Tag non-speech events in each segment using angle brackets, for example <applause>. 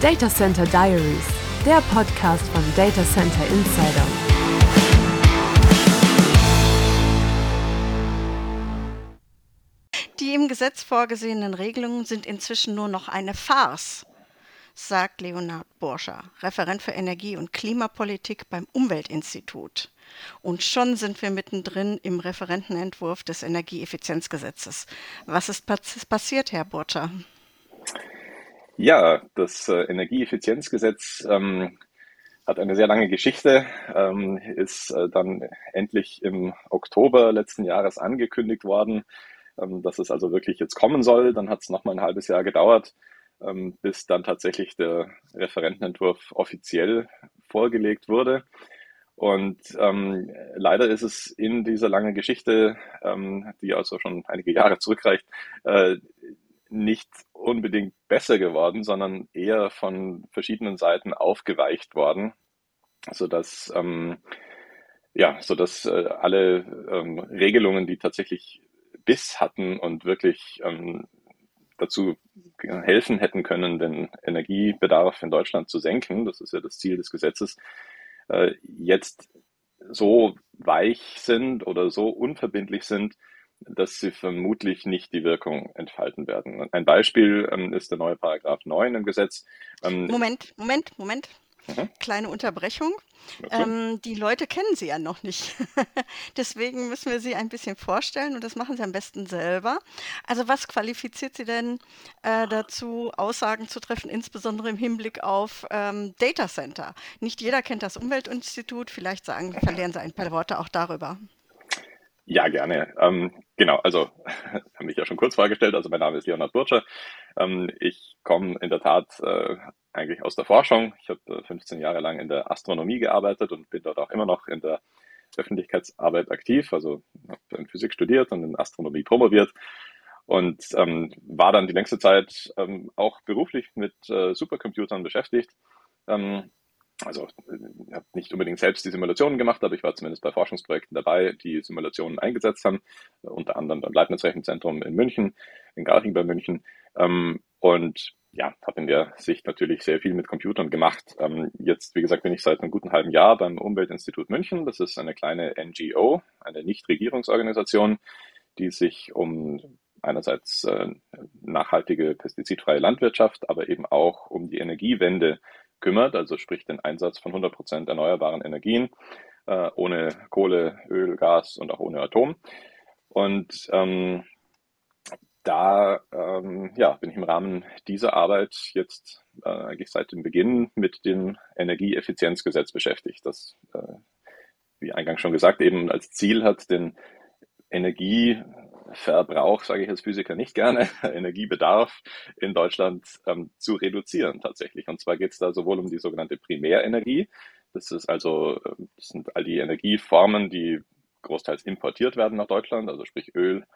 Data Center Diaries, der Podcast von Data Center Insider. Die im Gesetz vorgesehenen Regelungen sind inzwischen nur noch eine Farce, sagt Leonhard Borscher, Referent für Energie- und Klimapolitik beim Umweltinstitut. Und schon sind wir mittendrin im Referentenentwurf des Energieeffizienzgesetzes. Was ist passiert, Herr Borscher? Ja, das äh, Energieeffizienzgesetz ähm, hat eine sehr lange Geschichte, ähm, ist äh, dann endlich im Oktober letzten Jahres angekündigt worden, ähm, dass es also wirklich jetzt kommen soll. Dann hat es nochmal ein halbes Jahr gedauert, ähm, bis dann tatsächlich der Referentenentwurf offiziell vorgelegt wurde. Und ähm, leider ist es in dieser langen Geschichte, ähm, die also schon einige Jahre zurückreicht, äh, nicht unbedingt besser geworden, sondern eher von verschiedenen Seiten aufgeweicht worden, sodass ähm, ja, sodass äh, alle ähm, Regelungen, die tatsächlich Biss hatten und wirklich ähm, dazu helfen hätten können, den Energiebedarf in Deutschland zu senken, das ist ja das Ziel des Gesetzes, äh, jetzt so weich sind oder so unverbindlich sind, dass sie vermutlich nicht die Wirkung entfalten werden. Ein Beispiel ähm, ist der neue Paragraph 9 im Gesetz. Ähm, Moment, Moment, Moment. Mhm. Kleine Unterbrechung. Ähm, die Leute kennen Sie ja noch nicht. <laughs> Deswegen müssen wir Sie ein bisschen vorstellen und das machen Sie am besten selber. Also was qualifiziert Sie denn äh, dazu, Aussagen zu treffen, insbesondere im Hinblick auf ähm, Data Center? Nicht jeder kennt das Umweltinstitut. Vielleicht sagen, verlieren Sie ein paar Worte auch darüber. Ja, gerne. Ähm, genau, also <laughs> habe mich ja schon kurz vorgestellt. Also mein Name ist Leonhard Burtscher. Ähm, ich komme in der Tat äh, eigentlich aus der Forschung. Ich habe äh, 15 Jahre lang in der Astronomie gearbeitet und bin dort auch immer noch in der Öffentlichkeitsarbeit aktiv. Also habe in Physik studiert und in Astronomie promoviert und ähm, war dann die längste Zeit ähm, auch beruflich mit äh, Supercomputern beschäftigt. Ähm, also ich habe nicht unbedingt selbst die Simulationen gemacht, aber ich war zumindest bei Forschungsprojekten dabei, die Simulationen eingesetzt haben, unter anderem beim Leibniz-Rechenzentrum in München, in Garching bei München. Ähm, und ja, habe in der Sicht natürlich sehr viel mit Computern gemacht. Ähm, jetzt, wie gesagt, bin ich seit einem guten halben Jahr beim Umweltinstitut München. Das ist eine kleine NGO, eine Nichtregierungsorganisation, die sich um einerseits äh, nachhaltige pestizidfreie Landwirtschaft, aber eben auch um die Energiewende kümmert, also sprich den Einsatz von 100 Prozent erneuerbaren Energien, äh, ohne Kohle, Öl, Gas und auch ohne Atom. Und ähm, da ähm, ja, bin ich im Rahmen dieser Arbeit jetzt äh, eigentlich seit dem Beginn mit dem Energieeffizienzgesetz beschäftigt, das, äh, wie eingangs schon gesagt, eben als Ziel hat, den Energie Verbrauch, sage ich als Physiker nicht gerne, <laughs> Energiebedarf in Deutschland ähm, zu reduzieren tatsächlich. Und zwar geht es da sowohl um die sogenannte Primärenergie, das ist also, ähm, das sind all die Energieformen, die großteils importiert werden nach Deutschland, also sprich Öl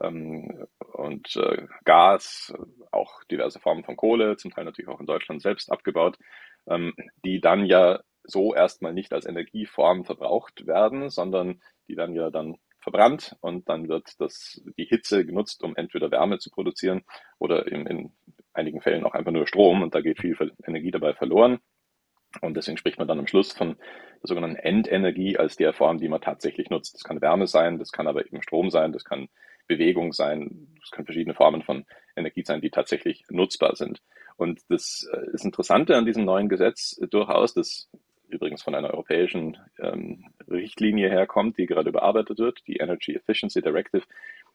ähm, und äh, Gas, auch diverse Formen von Kohle, zum Teil natürlich auch in Deutschland selbst abgebaut, ähm, die dann ja so erstmal nicht als Energieform verbraucht werden, sondern die dann ja dann verbrannt und dann wird das, die Hitze genutzt, um entweder Wärme zu produzieren oder in, in einigen Fällen auch einfach nur Strom und da geht viel Energie dabei verloren. Und deswegen spricht man dann am Schluss von der sogenannten Endenergie als der Form, die man tatsächlich nutzt. Das kann Wärme sein, das kann aber eben Strom sein, das kann Bewegung sein, das können verschiedene Formen von Energie sein, die tatsächlich nutzbar sind. Und das äh, ist Interessante an diesem neuen Gesetz durchaus, dass übrigens von einer europäischen ähm, Richtlinie herkommt, die gerade überarbeitet wird, die Energy Efficiency Directive,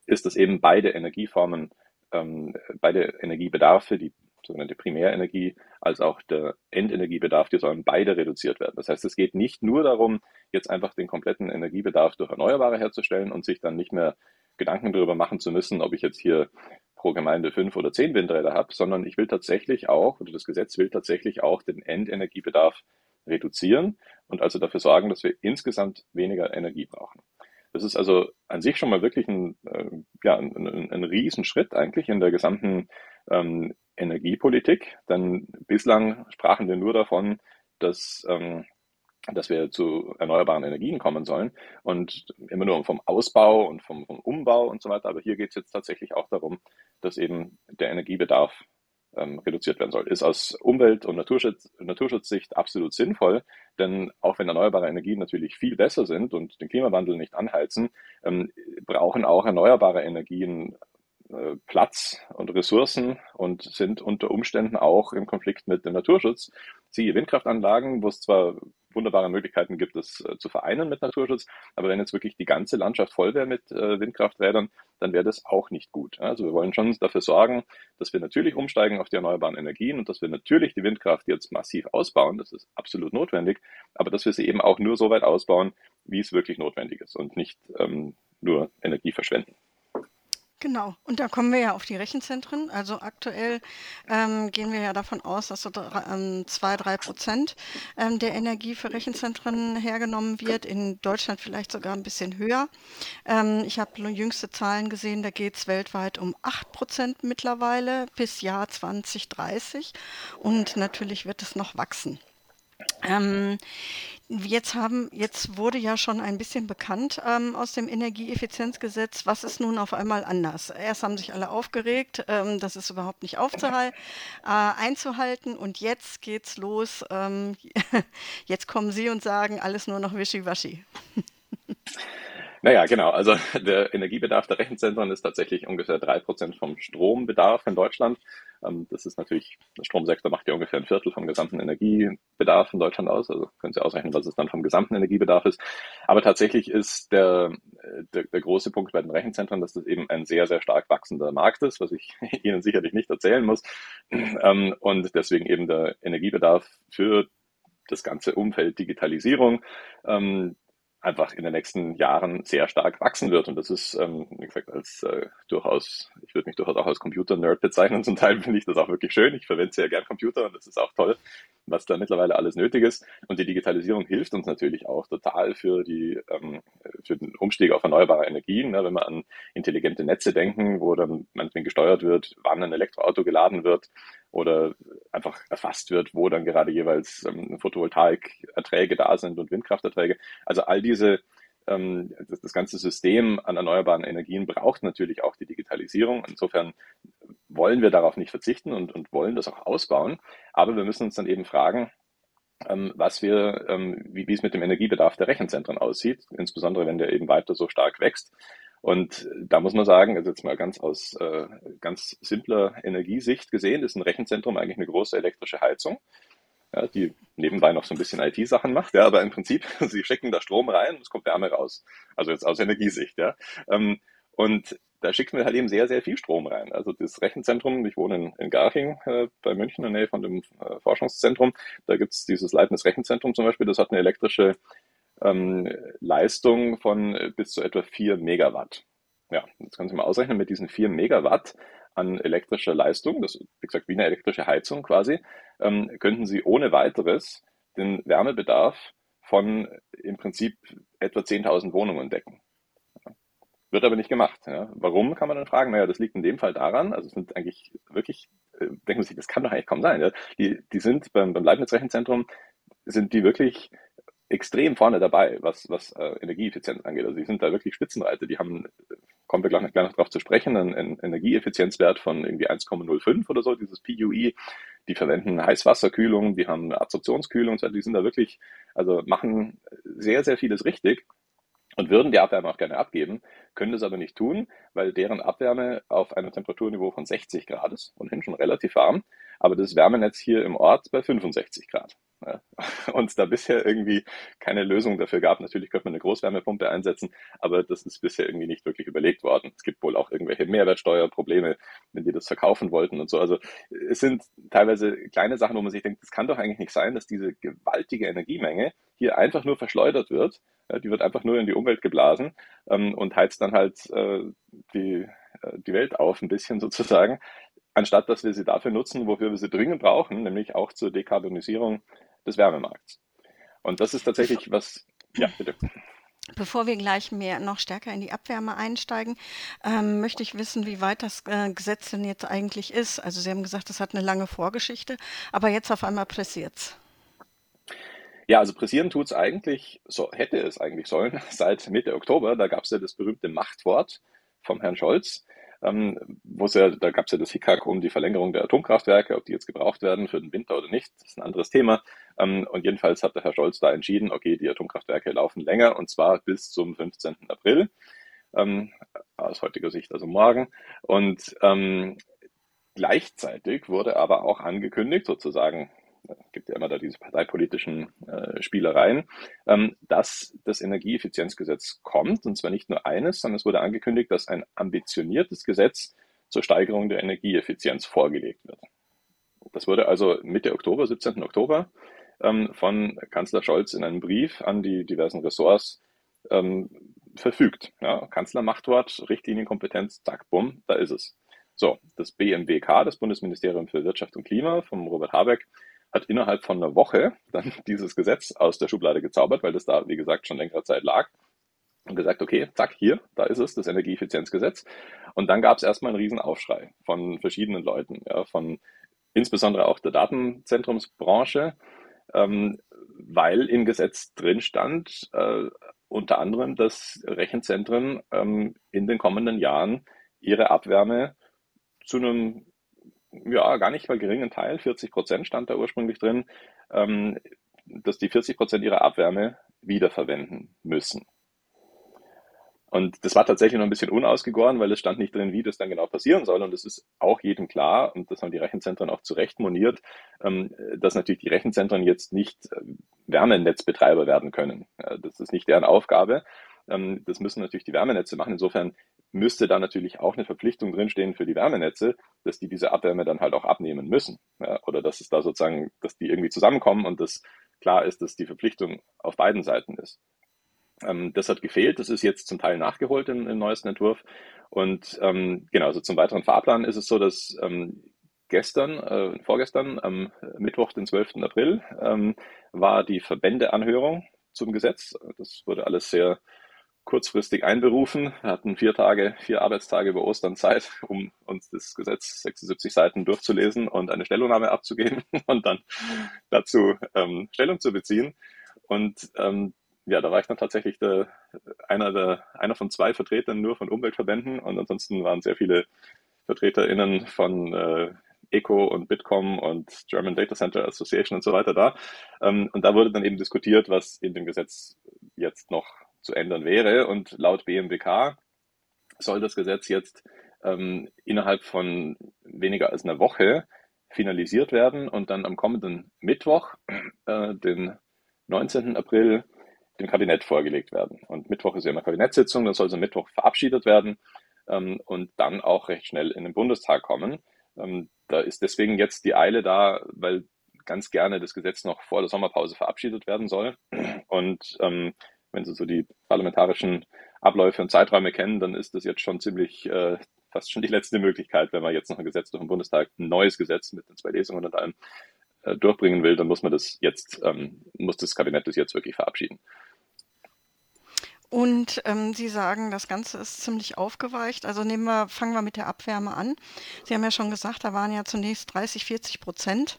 ist, dass eben beide Energieformen, ähm, beide Energiebedarfe, die sogenannte Primärenergie als auch der Endenergiebedarf, die sollen beide reduziert werden. Das heißt, es geht nicht nur darum, jetzt einfach den kompletten Energiebedarf durch Erneuerbare herzustellen und sich dann nicht mehr Gedanken darüber machen zu müssen, ob ich jetzt hier pro Gemeinde fünf oder zehn Windräder habe, sondern ich will tatsächlich auch, oder das Gesetz will tatsächlich auch den Endenergiebedarf reduzieren und also dafür sorgen, dass wir insgesamt weniger Energie brauchen. Das ist also an sich schon mal wirklich ein, äh, ja, ein, ein, Riesenschritt eigentlich in der gesamten ähm, Energiepolitik, denn bislang sprachen wir nur davon, dass, ähm, dass wir zu erneuerbaren Energien kommen sollen und immer nur vom Ausbau und vom, vom Umbau und so weiter. Aber hier geht es jetzt tatsächlich auch darum, dass eben der Energiebedarf ähm, reduziert werden soll. Ist aus Umwelt- und Naturschutz, Naturschutzsicht absolut sinnvoll, denn auch wenn erneuerbare Energien natürlich viel besser sind und den Klimawandel nicht anheizen, ähm, brauchen auch erneuerbare Energien äh, Platz und Ressourcen und sind unter Umständen auch im Konflikt mit dem Naturschutz. Siehe Windkraftanlagen, wo es zwar wunderbare Möglichkeiten gibt, es äh, zu vereinen mit Naturschutz. Aber wenn jetzt wirklich die ganze Landschaft voll wäre mit äh, Windkrafträdern, dann wäre das auch nicht gut. Also wir wollen schon dafür sorgen, dass wir natürlich umsteigen auf die erneuerbaren Energien und dass wir natürlich die Windkraft jetzt massiv ausbauen. Das ist absolut notwendig. Aber dass wir sie eben auch nur so weit ausbauen, wie es wirklich notwendig ist und nicht ähm, nur Energie verschwenden. Genau. Und da kommen wir ja auf die Rechenzentren. Also aktuell ähm, gehen wir ja davon aus, dass so ähm, zwei, drei Prozent ähm, der Energie für Rechenzentren hergenommen wird. In Deutschland vielleicht sogar ein bisschen höher. Ähm, ich habe jüngste Zahlen gesehen, da geht es weltweit um acht Prozent mittlerweile bis Jahr 2030. Und natürlich wird es noch wachsen. Ähm, jetzt haben, jetzt wurde ja schon ein bisschen bekannt ähm, aus dem Energieeffizienzgesetz, was ist nun auf einmal anders. Erst haben sich alle aufgeregt, ähm, das ist überhaupt nicht aufzuhalten, äh, einzuhalten und jetzt geht's los. Ähm, <laughs> jetzt kommen Sie und sagen, alles nur noch wischiwaschi. <laughs> Naja, genau. Also <laughs> der Energiebedarf der Rechenzentren ist tatsächlich ungefähr drei Prozent vom Strombedarf in Deutschland. Ähm, das ist natürlich, der Stromsektor macht ja ungefähr ein Viertel vom gesamten Energiebedarf in Deutschland aus. Also können Sie ausrechnen, was es dann vom gesamten Energiebedarf ist. Aber tatsächlich ist der, der, der große Punkt bei den Rechenzentren, dass das eben ein sehr, sehr stark wachsender Markt ist, was ich <laughs> Ihnen sicherlich nicht erzählen muss. Ähm, und deswegen eben der Energiebedarf für das ganze Umfeld Digitalisierung ähm, einfach in den nächsten Jahren sehr stark wachsen wird. Und das ist, ähm, wie gesagt, als äh, durchaus, ich würde mich durchaus auch als Computer-Nerd bezeichnen. <laughs> Zum Teil finde ich das auch wirklich schön. Ich verwende sehr gern Computer und das ist auch toll, was da mittlerweile alles nötig ist. Und die Digitalisierung hilft uns natürlich auch total für die ähm, für den Umstieg auf erneuerbare Energien. Ne? Wenn wir an intelligente Netze denken, wo dann manchmal gesteuert wird, wann ein Elektroauto geladen wird oder einfach erfasst wird, wo dann gerade jeweils ähm, Photovoltaikerträge da sind und Windkrafterträge. Also all diese ähm, das, das ganze System an erneuerbaren Energien braucht natürlich auch die Digitalisierung. Insofern wollen wir darauf nicht verzichten und, und wollen das auch ausbauen. Aber wir müssen uns dann eben fragen, ähm, was wir, ähm, wie, wie es mit dem Energiebedarf der Rechenzentren aussieht, insbesondere wenn der eben weiter so stark wächst. Und da muss man sagen, also jetzt mal ganz aus äh, ganz simpler Energiesicht gesehen, ist ein Rechenzentrum eigentlich eine große elektrische Heizung, ja, die nebenbei noch so ein bisschen IT-Sachen macht, ja, aber im Prinzip, <laughs> sie schicken da Strom rein und es kommt Wärme raus. Also jetzt aus Energiesicht, ja. Ähm, und da schicken wir halt eben sehr, sehr viel Strom rein. Also das Rechenzentrum, ich wohne in, in Garching äh, bei München in der Nähe von dem äh, Forschungszentrum, da gibt's dieses Leibniz Rechenzentrum zum Beispiel, das hat eine elektrische ähm, Leistung von bis zu etwa 4 Megawatt. Ja, jetzt können Sie mal ausrechnen, mit diesen 4 Megawatt an elektrischer Leistung, das wie gesagt wie eine elektrische Heizung quasi, ähm, könnten Sie ohne weiteres den Wärmebedarf von im Prinzip etwa 10.000 Wohnungen decken. Wird aber nicht gemacht. Ja. Warum, kann man dann fragen? Naja, das liegt in dem Fall daran, also es sind eigentlich wirklich, äh, denken Sie sich, das kann doch eigentlich kaum sein. Ja. Die, die sind beim, beim Leibniz-Rechenzentrum, sind die wirklich extrem vorne dabei, was, was äh, Energieeffizienz angeht. Also die sind da wirklich Spitzenreiter. Die haben, kommen wir gleich noch, noch drauf zu sprechen, einen, einen Energieeffizienzwert von irgendwie 1,05 oder so, dieses PUE. Die verwenden Heißwasserkühlung, die haben Absorptionskühlung, die sind da wirklich, also machen sehr, sehr vieles richtig und würden die Abwärme auch gerne abgeben, können das aber nicht tun, weil deren Abwärme auf einem Temperaturniveau von 60 Grad ist, ohnehin schon relativ warm, aber das Wärmenetz hier im Ort bei 65 Grad. <laughs> Und da bisher irgendwie keine Lösung dafür gab. Natürlich könnte man eine Großwärmepumpe einsetzen, aber das ist bisher irgendwie nicht wirklich überlegt worden. Es gibt wohl auch irgendwelche Mehrwertsteuerprobleme, wenn die das verkaufen wollten und so. Also es sind teilweise kleine Sachen, wo man sich denkt, das kann doch eigentlich nicht sein, dass diese gewaltige Energiemenge hier einfach nur verschleudert wird. Die wird einfach nur in die Umwelt geblasen ähm, und heizt dann halt äh, die, äh, die Welt auf ein bisschen sozusagen anstatt dass wir sie dafür nutzen, wofür wir sie dringend brauchen, nämlich auch zur Dekarbonisierung des Wärmemarkts. Und das ist tatsächlich was, ja, bitte. Bevor wir gleich mehr noch stärker in die Abwärme einsteigen, ähm, möchte ich wissen, wie weit das äh, Gesetz denn jetzt eigentlich ist. Also Sie haben gesagt, das hat eine lange Vorgeschichte, aber jetzt auf einmal pressiert es. Ja, also pressieren tut es eigentlich, so hätte es eigentlich sollen, <laughs> seit Mitte Oktober. Da gab es ja das berühmte Machtwort vom Herrn Scholz, ähm, ja, da gab es ja das Hickhack um die Verlängerung der Atomkraftwerke, ob die jetzt gebraucht werden für den Winter oder nicht, das ist ein anderes Thema. Ähm, und jedenfalls hat der Herr Scholz da entschieden, okay, die Atomkraftwerke laufen länger und zwar bis zum 15. April, ähm, aus heutiger Sicht also morgen. Und ähm, gleichzeitig wurde aber auch angekündigt, sozusagen gibt ja immer da diese parteipolitischen äh, Spielereien, ähm, dass das Energieeffizienzgesetz kommt. Und zwar nicht nur eines, sondern es wurde angekündigt, dass ein ambitioniertes Gesetz zur Steigerung der Energieeffizienz vorgelegt wird. Das wurde also Mitte Oktober, 17. Oktober, ähm, von Kanzler Scholz in einem Brief an die diversen Ressorts ähm, verfügt. Ja, Kanzlermachtwort, Richtlinienkompetenz, zack, bumm, da ist es. So, das BMWK, das Bundesministerium für Wirtschaft und Klima vom Robert Habeck, hat innerhalb von einer Woche dann <laughs> dieses Gesetz aus der Schublade gezaubert, weil das da, wie gesagt, schon längere Zeit lag und gesagt, okay, zack, hier, da ist es, das Energieeffizienzgesetz. Und dann gab es erstmal einen Riesenaufschrei von verschiedenen Leuten, ja, von insbesondere auch der Datenzentrumsbranche, ähm, weil im Gesetz drin stand, äh, unter anderem, dass Rechenzentren ähm, in den kommenden Jahren ihre Abwärme zu einem ja, gar nicht mal geringen Teil, 40 Prozent stand da ursprünglich drin, ähm, dass die 40 Prozent ihrer Abwärme wiederverwenden müssen. Und das war tatsächlich noch ein bisschen unausgegoren, weil es stand nicht drin, wie das dann genau passieren soll. Und es ist auch jedem klar, und das haben die Rechenzentren auch zu Recht moniert, ähm, dass natürlich die Rechenzentren jetzt nicht äh, Wärmenetzbetreiber werden können. Das ist nicht deren Aufgabe. Ähm, das müssen natürlich die Wärmenetze machen. Insofern müsste da natürlich auch eine Verpflichtung drinstehen für die Wärmenetze, dass die diese Abwärme dann halt auch abnehmen müssen. Ja, oder dass es da sozusagen, dass die irgendwie zusammenkommen und dass klar ist, dass die Verpflichtung auf beiden Seiten ist. Ähm, das hat gefehlt, das ist jetzt zum Teil nachgeholt im, im neuesten Entwurf. Und ähm, genau, also zum weiteren Fahrplan ist es so, dass ähm, gestern, äh, vorgestern, am Mittwoch, den 12. April, ähm, war die Verbändeanhörung zum Gesetz. Das wurde alles sehr kurzfristig einberufen. Hatten vier Tage, vier Arbeitstage über Ostern Zeit, um uns das Gesetz 76 Seiten durchzulesen und eine Stellungnahme abzugeben <laughs> und dann dazu ähm, Stellung zu beziehen. Und ähm, ja, da war ich dann tatsächlich der, einer, der, einer von zwei Vertretern nur von Umweltverbänden und ansonsten waren sehr viele VertreterInnen von äh, ECO und Bitkom und German Data Center Association und so weiter da. Ähm, und da wurde dann eben diskutiert, was in dem Gesetz jetzt noch zu ändern wäre. Und laut BMWK soll das Gesetz jetzt ähm, innerhalb von weniger als einer Woche finalisiert werden und dann am kommenden Mittwoch, äh, den 19. April, dem Kabinett vorgelegt werden. Und Mittwoch ist ja immer Kabinettssitzung, dann soll es am Mittwoch verabschiedet werden ähm, und dann auch recht schnell in den Bundestag kommen. Ähm, da ist deswegen jetzt die Eile da, weil ganz gerne das Gesetz noch vor der Sommerpause verabschiedet werden soll. Und ähm, wenn Sie so die parlamentarischen Abläufe und Zeiträume kennen, dann ist das jetzt schon ziemlich äh, fast schon die letzte Möglichkeit, wenn man jetzt noch ein Gesetz durch den Bundestag, ein neues Gesetz mit den zwei Lesungen und allem äh, durchbringen will, dann muss man das jetzt, ähm, muss das Kabinett das jetzt wirklich verabschieden. Und ähm, Sie sagen, das Ganze ist ziemlich aufgeweicht. Also nehmen wir, fangen wir mit der Abwärme an. Sie haben ja schon gesagt, da waren ja zunächst 30, 40 Prozent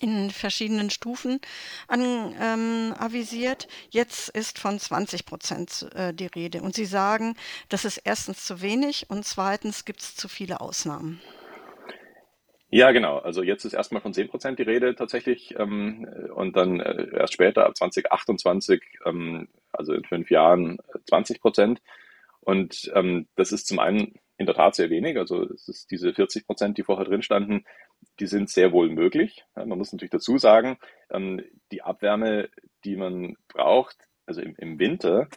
in verschiedenen Stufen an, ähm, avisiert. Jetzt ist von 20 Prozent äh, die Rede. Und Sie sagen, das ist erstens zu wenig und zweitens gibt es zu viele Ausnahmen. Ja, genau. Also jetzt ist erstmal von 10 Prozent die Rede tatsächlich ähm, und dann äh, erst später ab 2028, ähm, also in fünf Jahren, 20 Prozent. Und ähm, das ist zum einen in der Tat sehr wenig. Also es ist diese 40 Prozent, die vorher drin standen, die sind sehr wohl möglich. Man muss natürlich dazu sagen, ähm, die Abwärme, die man braucht, also im, Winter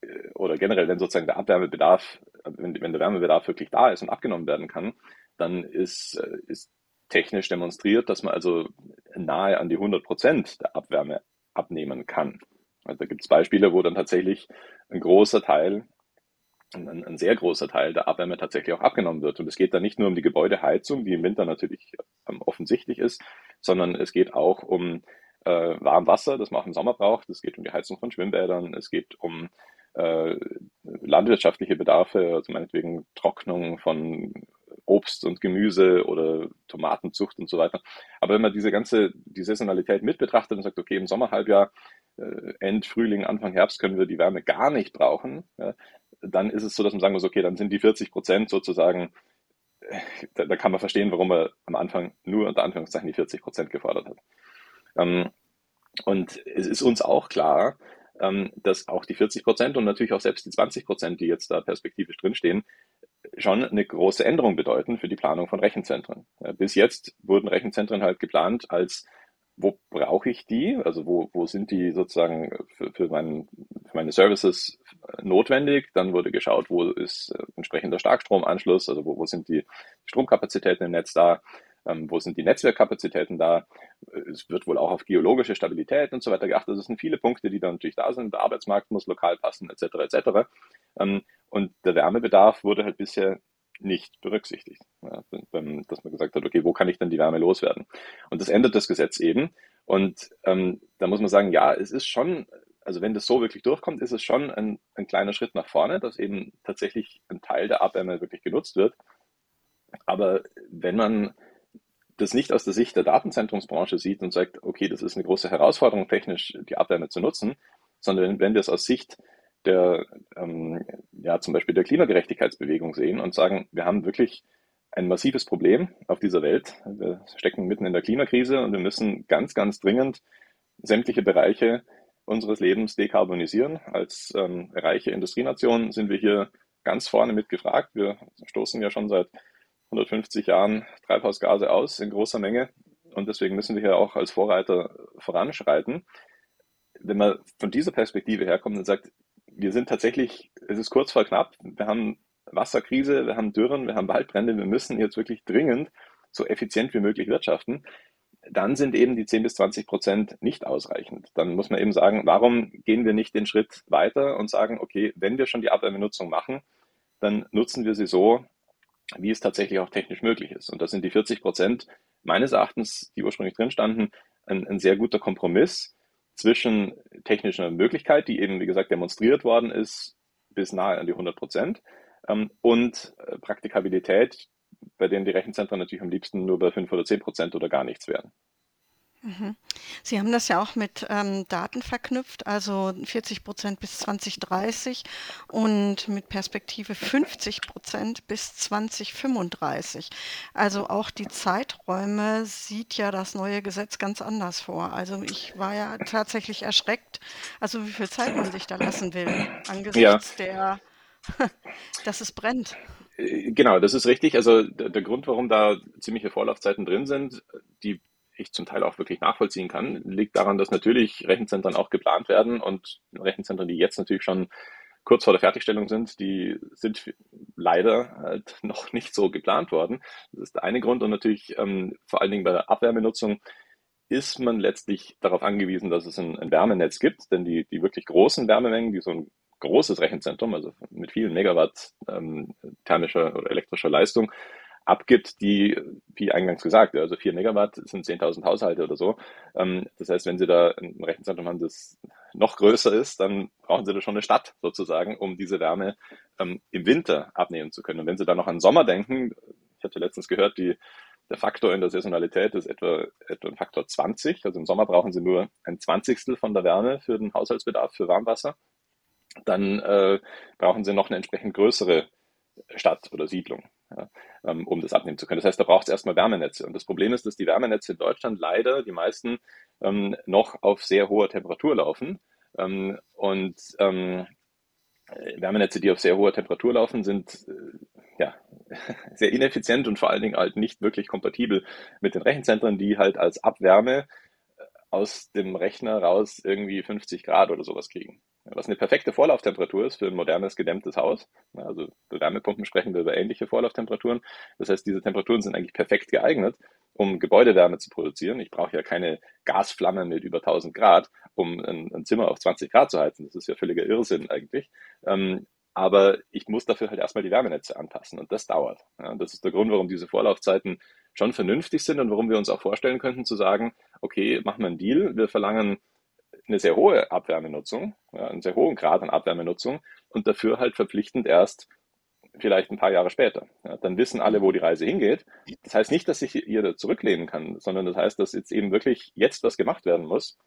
äh, oder generell, wenn sozusagen der Abwärmebedarf, wenn, wenn der Wärmebedarf wirklich da ist und abgenommen werden kann, dann ist, äh, ist technisch demonstriert, dass man also nahe an die 100 Prozent der Abwärme abnehmen kann. Also da gibt es Beispiele, wo dann tatsächlich ein großer Teil ein, ein, sehr großer Teil der Abwärme tatsächlich auch abgenommen wird. Und es geht da nicht nur um die Gebäudeheizung, die im Winter natürlich ähm, offensichtlich ist, sondern es geht auch um äh, Warmwasser, das man auch im Sommer braucht. Es geht um die Heizung von Schwimmbädern. Es geht um äh, landwirtschaftliche Bedarfe, also meinetwegen Trocknung von Obst und Gemüse oder Tomatenzucht und so weiter. Aber wenn man diese ganze die Saisonalität mit betrachtet und sagt, okay, im Sommerhalbjahr, äh, End Frühling, Anfang Herbst können wir die Wärme gar nicht brauchen, ja, dann ist es so, dass man sagen muss, okay, dann sind die 40 Prozent sozusagen, da, da, kann man verstehen, warum er am Anfang nur unter Anführungszeichen die 40 Prozent gefordert hat. Ähm, und es ist uns auch klar, ähm, dass auch die 40 Prozent und natürlich auch selbst die 20 Prozent, die jetzt da perspektivisch drinstehen, schon eine große Änderung bedeuten für die Planung von Rechenzentren. Bis jetzt wurden Rechenzentren halt geplant als wo brauche ich die? Also wo, wo sind die sozusagen für, für, mein, für meine Services notwendig? Dann wurde geschaut, wo ist äh, entsprechender Starkstromanschluss, also wo, wo sind die Stromkapazitäten im Netz da? Ähm, wo sind die Netzwerkkapazitäten da? Es wird wohl auch auf geologische Stabilität und so weiter geachtet. Also es sind viele Punkte, die da natürlich da sind. Der Arbeitsmarkt muss lokal passen, etc. etc. Ähm, und der Wärmebedarf wurde halt bisher nicht berücksichtigt. Ja, dass man gesagt hat, okay, wo kann ich denn die Wärme loswerden? Und das ändert das Gesetz eben. Und ähm, da muss man sagen, ja, es ist schon, also wenn das so wirklich durchkommt, ist es schon ein, ein kleiner Schritt nach vorne, dass eben tatsächlich ein Teil der Abwärme wirklich genutzt wird. Aber wenn man das nicht aus der Sicht der Datenzentrumsbranche sieht und sagt, okay, das ist eine große Herausforderung, technisch die Abwärme zu nutzen, sondern wenn wir es aus Sicht der, ähm, ja, zum Beispiel der Klimagerechtigkeitsbewegung sehen und sagen, wir haben wirklich ein massives Problem auf dieser Welt. Wir stecken mitten in der Klimakrise und wir müssen ganz, ganz dringend sämtliche Bereiche unseres Lebens dekarbonisieren. Als ähm, reiche Industrienation sind wir hier ganz vorne mit gefragt. Wir stoßen ja schon seit 150 Jahren Treibhausgase aus in großer Menge und deswegen müssen wir hier auch als Vorreiter voranschreiten. Wenn man von dieser Perspektive herkommt und sagt, wir sind tatsächlich, es ist kurz vor knapp, wir haben Wasserkrise, wir haben Dürren, wir haben Waldbrände, wir müssen jetzt wirklich dringend so effizient wie möglich wirtschaften, dann sind eben die 10 bis 20 Prozent nicht ausreichend. Dann muss man eben sagen, warum gehen wir nicht den Schritt weiter und sagen, okay, wenn wir schon die Abwärmenutzung machen, dann nutzen wir sie so, wie es tatsächlich auch technisch möglich ist. Und das sind die 40 Prozent meines Erachtens, die ursprünglich drin standen, ein, ein sehr guter Kompromiss zwischen technischer Möglichkeit, die eben, wie gesagt, demonstriert worden ist, bis nahe an die 100 Prozent, ähm, und äh, Praktikabilität, bei denen die Rechenzentren natürlich am liebsten nur bei 5 oder 10 Prozent oder gar nichts wären. Mhm. Sie haben das ja auch mit ähm, Daten verknüpft, also 40 Prozent bis 2030 und mit Perspektive 50 Prozent bis 2035. Also auch die Zeiträume sieht ja das neue Gesetz ganz anders vor. Also ich war ja tatsächlich erschreckt, also wie viel Zeit man sich da lassen will, angesichts ja. der, <laughs> dass es brennt. Äh, genau, das ist richtig. Also der, der Grund, warum da ziemliche Vorlaufzeiten drin sind, die ich zum Teil auch wirklich nachvollziehen kann, liegt daran, dass natürlich Rechenzentren auch geplant werden und Rechenzentren, die jetzt natürlich schon kurz vor der Fertigstellung sind, die sind leider halt <laughs> noch nicht so geplant worden. Das ist der eine Grund und natürlich ähm, vor allen Dingen bei der Abwärmenutzung ist man letztlich darauf angewiesen, dass es ein, ein Wärmenetz gibt, denn die, die wirklich großen Wärmemengen, die so ein großes Rechenzentrum, also mit vielen Megawatt ähm, thermischer oder elektrischer Leistung, abgibt, die, wie eingangs gesagt, also 4 Megawatt sind 10.000 Haushalte oder so. Ähm, das heißt, wenn Sie da ein Rechenzentrum haben, das noch größer ist, dann brauchen Sie da schon eine Stadt sozusagen, um diese Wärme ähm, im Winter abnehmen zu können. Und wenn Sie da noch an Sommer denken, ich hatte letztens gehört, die, der Faktor in der Saisonalität ist etwa, etwa ein Faktor 20. Also im Sommer brauchen Sie nur ein Zwanzigstel von der Wärme für den Haushaltsbedarf für Warmwasser. Dann äh, brauchen Sie noch eine entsprechend größere Stadt oder Siedlung ja, ähm, um das abnehmen zu können. Das heißt, da braucht es erstmal Wärmenetze. Und das Problem ist, dass die Wärmenetze in Deutschland leider, die meisten, ähm, noch auf sehr hoher Temperatur laufen. Ähm, und ähm, Wärmenetze, die auf sehr hoher Temperatur laufen, sind äh, ja, <laughs> sehr ineffizient und vor allen Dingen halt nicht wirklich kompatibel mit den Rechenzentren, die halt als Abwärme aus dem Rechner raus irgendwie 50 Grad oder sowas kriegen was eine perfekte Vorlauftemperatur ist für ein modernes gedämmtes Haus. Also bei Wärmepumpen sprechen wir über ähnliche Vorlauftemperaturen. Das heißt, diese Temperaturen sind eigentlich perfekt geeignet, um Gebäudewärme zu produzieren. Ich brauche ja keine Gasflamme mit über 1000 Grad, um ein, ein, Zimmer auf 20 Grad zu heizen. Das ist ja völliger Irrsinn eigentlich. Ähm, aber ich muss dafür halt erstmal die Wärmenetze anpassen und das dauert. Ja, das ist der Grund, warum diese Vorlaufzeiten schon vernünftig sind und warum wir uns auch vorstellen könnten zu sagen, okay, machen wir einen Deal, wir verlangen eine sehr hohe Abwärmenutzung, ja, einen sehr hohen Grad an Abwärmenutzung und dafür halt verpflichtend erst vielleicht ein paar Jahre später. Ja, dann wissen alle, wo die Reise hingeht. Das heißt nicht, dass sich jeder zurücklehnen kann, sondern das heißt, dass jetzt eben wirklich jetzt was gemacht werden muss.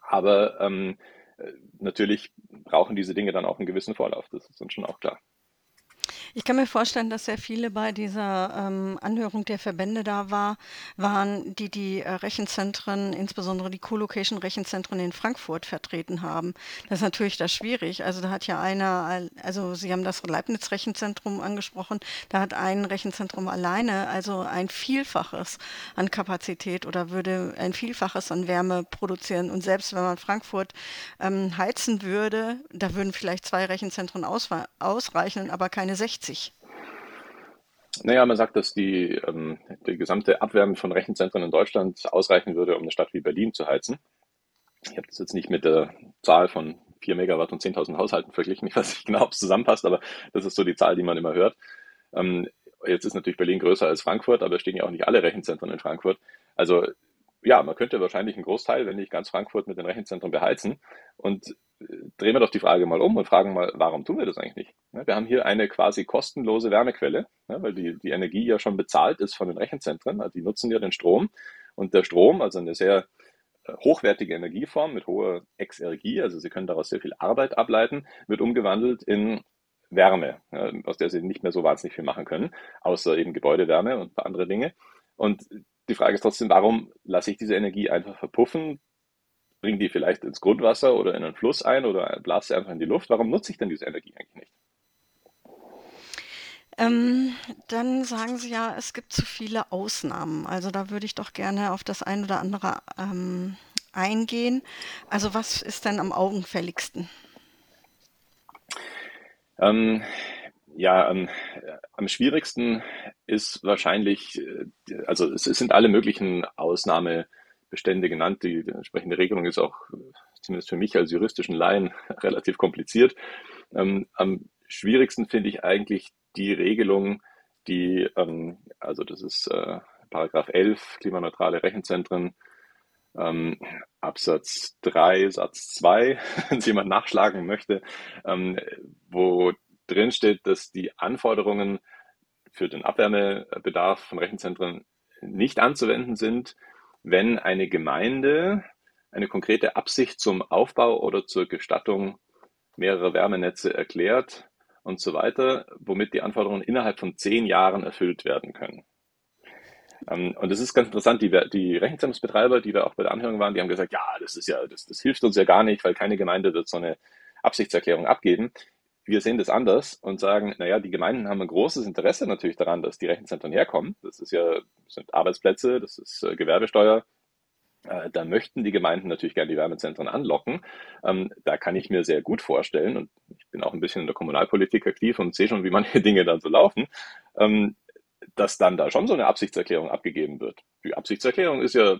Aber ähm, äh, natürlich brauchen diese Dinge dann auch einen gewissen Vorlauf. Das ist uns schon auch klar. Ich kann mir vorstellen, dass sehr viele bei dieser ähm, Anhörung der Verbände da war, waren, die die äh, Rechenzentren, insbesondere die Co-Location-Rechenzentren in Frankfurt vertreten haben. Das ist natürlich da schwierig. Also da hat ja einer, also Sie haben das Leibniz-Rechenzentrum angesprochen, da hat ein Rechenzentrum alleine also ein Vielfaches an Kapazität oder würde ein Vielfaches an Wärme produzieren. Und selbst wenn man Frankfurt ähm, heizen würde, da würden vielleicht zwei Rechenzentren ausreichen, aber keine 60. 60? Naja, man sagt, dass die, ähm, die gesamte Abwärme von Rechenzentren in Deutschland ausreichen würde, um eine Stadt wie Berlin zu heizen. Ich habe das jetzt nicht mit der Zahl von 4 Megawatt und 10.000 Haushalten verglichen. <laughs> Ich weiß nicht genau, ob es zusammenpasst, aber das ist so die Zahl, die man immer hört. Ähm, jetzt ist natürlich Berlin größer als Frankfurt, aber es stehen ja auch nicht alle Rechenzentren in Frankfurt. Also ja, man könnte wahrscheinlich einen Großteil, wenn nicht ganz Frankfurt, mit den Rechenzentren beheizen. Und äh, drehen wir doch die Frage mal um und fragen mal, warum tun wir das eigentlich nicht? Wir haben hier eine quasi kostenlose Wärmequelle, weil die, die Energie ja schon bezahlt ist von den Rechenzentren. Also die nutzen ja den Strom. Und der Strom, also eine sehr äh, hochwertige Energieform mit hoher Exergie, also Sie können daraus sehr viel Arbeit ableiten, wird umgewandelt in Wärme, aus der Sie nicht mehr so wahnsinnig viel machen können, außer eben Gebäudewärme und ein paar andere Dinge. Und die Frage ist trotzdem, warum lasse ich diese Energie einfach verpuffen? Bringe die vielleicht ins Grundwasser oder in einen Fluss ein oder blase sie einfach in die Luft? Warum nutze ich denn diese Energie eigentlich nicht? Ähm, dann sagen Sie ja, es gibt zu viele Ausnahmen. Also da würde ich doch gerne auf das ein oder andere ähm, eingehen. Also was ist denn am augenfälligsten? Ähm, ja, ähm, am schwierigsten ist wahrscheinlich, äh, also es, es sind alle möglichen Ausnahmebestände genannt. Die, die, entsprechende Regelung ist auch zumindest für mich als juristischen Laien <laughs> relativ kompliziert. Ähm, am schwierigsten finde ich eigentlich die Regelung, die, ähm, also das ist äh, Paragraph 11, klimaneutrale Rechenzentren, ähm, Absatz 3, Satz 2, <laughs> wenn es jemand nachschlagen möchte, ähm, wo drin steht, dass die Anforderungen für den Abwärmebedarf von Rechenzentren nicht anzuwenden sind, wenn eine Gemeinde eine konkrete Absicht zum Aufbau oder zur Gestattung mehrerer Wärmenetze erklärt und so weiter, womit die Anforderungen innerhalb von zehn Jahren erfüllt werden können. Ähm, und das ist ganz interessant, die, die Rechenzentrumsbetreiber, die da auch bei der Anhörung waren, die haben gesagt, ja, das ist ja, das, das hilft uns ja gar nicht, weil keine Gemeinde wird so eine Absichtserklärung abgeben. Wir sehen das anders und sagen, naja, die Gemeinden haben ein großes Interesse natürlich daran, dass die Rechenzentren herkommen. Das ist ja, das sind Arbeitsplätze, das ist äh, Gewerbesteuer. Äh, da möchten die Gemeinden natürlich gerne die Wärmezentren anlocken. Ähm, da kann ich mir sehr gut vorstellen, und ich bin auch ein bisschen in der Kommunalpolitik aktiv und sehe schon, wie manche <laughs> Dinge dann so laufen, ähm, dass dann da schon so eine Absichtserklärung abgegeben wird. Die Absichtserklärung ist ja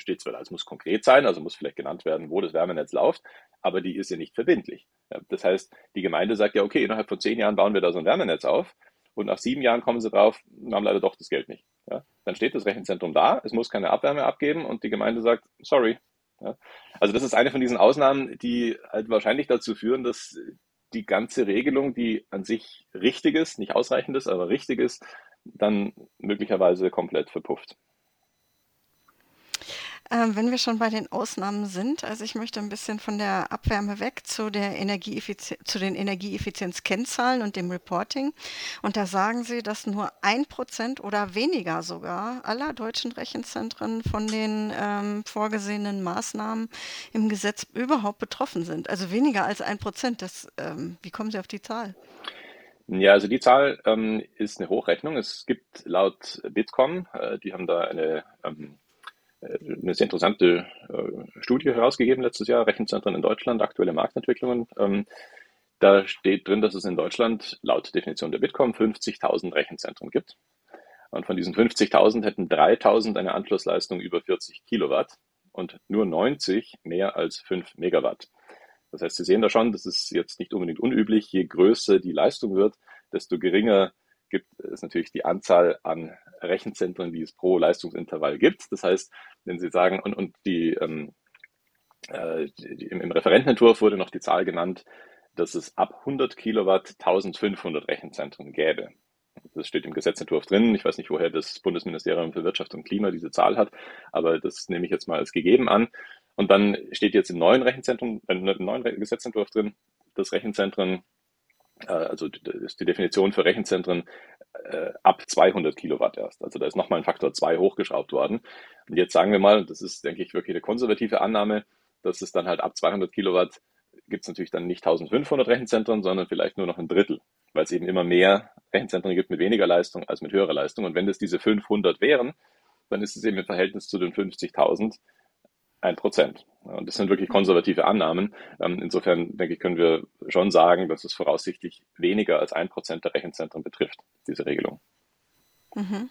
steht zwar, es muss konkret sein, also muss vielleicht genannt werden, wo das Wärmenetz läuft, aber die ist ja nicht verbindlich. Das heißt, die Gemeinde sagt ja, okay, innerhalb von zehn Jahren bauen wir da so ein Wärmenetz auf und nach sieben Jahren kommen sie drauf, wir haben leider doch das Geld nicht. Ja, dann steht das Rechenzentrum da, es muss keine Abwärme abgeben und die Gemeinde sagt, sorry. Ja, also das ist eine von diesen Ausnahmen, die halt wahrscheinlich dazu führen, dass die ganze Regelung, die an sich richtig ist, nicht ausreichend ist, aber richtig ist, dann möglicherweise komplett verpufft. Ähm, wenn wir schon bei den Ausnahmen sind, also ich möchte ein bisschen von der Abwärme weg zu, der Energieeffizienz, zu den Energieeffizienzkennzahlen und dem Reporting. Und da sagen Sie, dass nur ein Prozent oder weniger sogar aller deutschen Rechenzentren von den ähm, vorgesehenen Maßnahmen im Gesetz überhaupt betroffen sind. Also weniger als ein Prozent. Das, ähm, wie kommen Sie auf die Zahl? Ja, also die Zahl ähm, ist eine Hochrechnung. Es gibt laut Bitkom, äh, die haben da eine ähm, eine sehr interessante äh, Studie herausgegeben letztes Jahr, Rechenzentren in Deutschland, aktuelle Marktentwicklungen. Ähm, da steht drin, dass es in Deutschland laut Definition der Bitkom 50.000 Rechenzentren gibt. Und von diesen 50.000 hätten 3.000 eine Anschlussleistung über 40 Kilowatt und nur 90 mehr als 5 Megawatt. Das heißt, Sie sehen da schon, das ist jetzt nicht unbedingt unüblich. Je größer die Leistung wird, desto geringer gibt es natürlich die Anzahl an Rechenzentren, die es pro Leistungsintervall gibt. Das heißt, wenn Sie sagen, und, und die, ähm, äh, die, im, Referentenentwurf wurde noch die Zahl genannt, dass es ab 100 Kilowatt 1500 Rechenzentren gäbe. Das steht im Gesetzentwurf drin. Ich weiß nicht, woher das Bundesministerium für Wirtschaft und Klima diese Zahl hat, aber das nehme ich jetzt mal als gegeben an. Und dann steht jetzt im neuen Rechenzentrum, äh, im neuen Gesetzentwurf drin, dass Rechenzentren, also ist die Definition für Rechenzentren äh, ab 200 Kilowatt erst. Also da ist nochmal ein Faktor 2 hochgeschraubt worden. Und jetzt sagen wir mal, das ist, denke ich, wirklich eine konservative Annahme, dass es dann halt ab 200 Kilowatt gibt es natürlich dann nicht 1500 Rechenzentren, sondern vielleicht nur noch ein Drittel, weil es eben immer mehr Rechenzentren gibt mit weniger Leistung als mit höherer Leistung. Und wenn das diese 500 wären, dann ist es eben im Verhältnis zu den 50.000 ein Prozent. Und das sind wirklich konservative Annahmen. Ähm, insofern denke ich, können wir schon sagen, dass es voraussichtlich weniger als ein Prozent der Rechenzentren betrifft, diese Regelung. Mhm.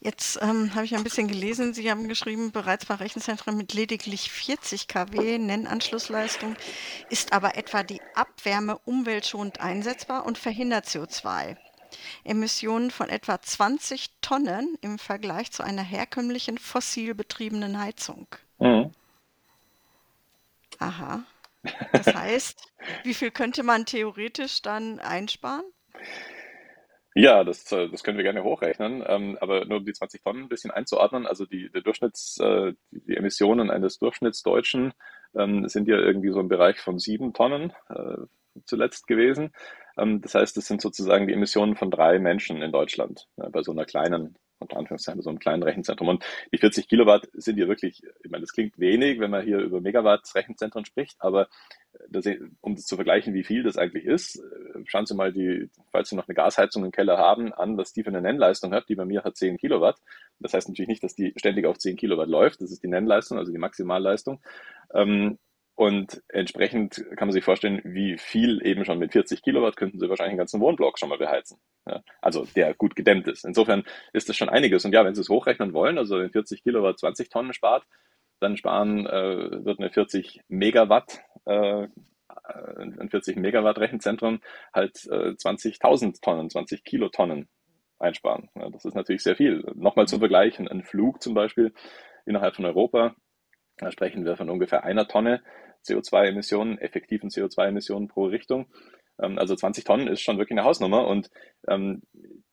Jetzt ähm, habe ich ein bisschen gelesen, Sie haben geschrieben, bereits bei Rechenzentren mit lediglich 40 kW Nennanschlussleistung ist aber etwa die Abwärme umweltschonend einsetzbar und verhindert CO2. Emissionen von etwa 20 Tonnen im Vergleich zu einer herkömmlichen fossil betriebenen Heizung. Mhm. Aha. <laughs> Das heißt, wie viel könnte man theoretisch dann einsparen? Ja, das, äh, das können wir gerne hochrechnen, ähm, aber nur um die 20 Tonnen ein bisschen einzuordnen. Also die, der Durchschnitts, äh, die Emissionen eines Durchschnittsdeutschen ähm, sind ja irgendwie so im Bereich von sieben Tonnen äh, zuletzt gewesen. Ähm, das heißt, das sind sozusagen die Emissionen von drei Menschen in Deutschland ja, bei so einer kleinen unter Anführungszeichen so einem kleinen Rechenzentrum. Und die 40 Kilowatt sind ja wirklich, ich meine, das klingt wenig, wenn man hier über Megawatt Rechenzentren spricht, aber das, um das zu vergleichen, wie viel das eigentlich ist, äh, schauen Sie mal die, falls Sie noch eine Gasheizung im Keller haben, an, was die für eine Nennleistung hat. Die bei mir hat 10 Kilowatt. Das heißt natürlich nicht, dass die ständig auf 10 Kilowatt läuft. Das ist die Nennleistung, also die Maximalleistung. Ähm, und entsprechend kann man sich vorstellen, wie viel eben schon mit 40 Kilowatt könnten Sie wahrscheinlich einen ganzen Wohnblock schon mal beheizen. Ja, also der gut gedämmt ist. Insofern ist das schon einiges. Und ja, wenn Sie es hochrechnen wollen, also wenn 40 Kilowatt 20 Tonnen spart, dann sparen äh, wird eine 40 Megawatt äh, ein 40 Megawatt Rechenzentrum halt äh, 20.000 Tonnen, 20 Kilotonnen einsparen. Ja, das ist natürlich sehr viel. Nochmal zum Vergleich, ein Flug zum Beispiel innerhalb von Europa, da sprechen wir von ungefähr einer Tonne CO2-Emissionen, effektiven CO2-Emissionen pro Richtung. Ähm, also 20 Tonnen ist schon wirklich eine Hausnummer und ähm,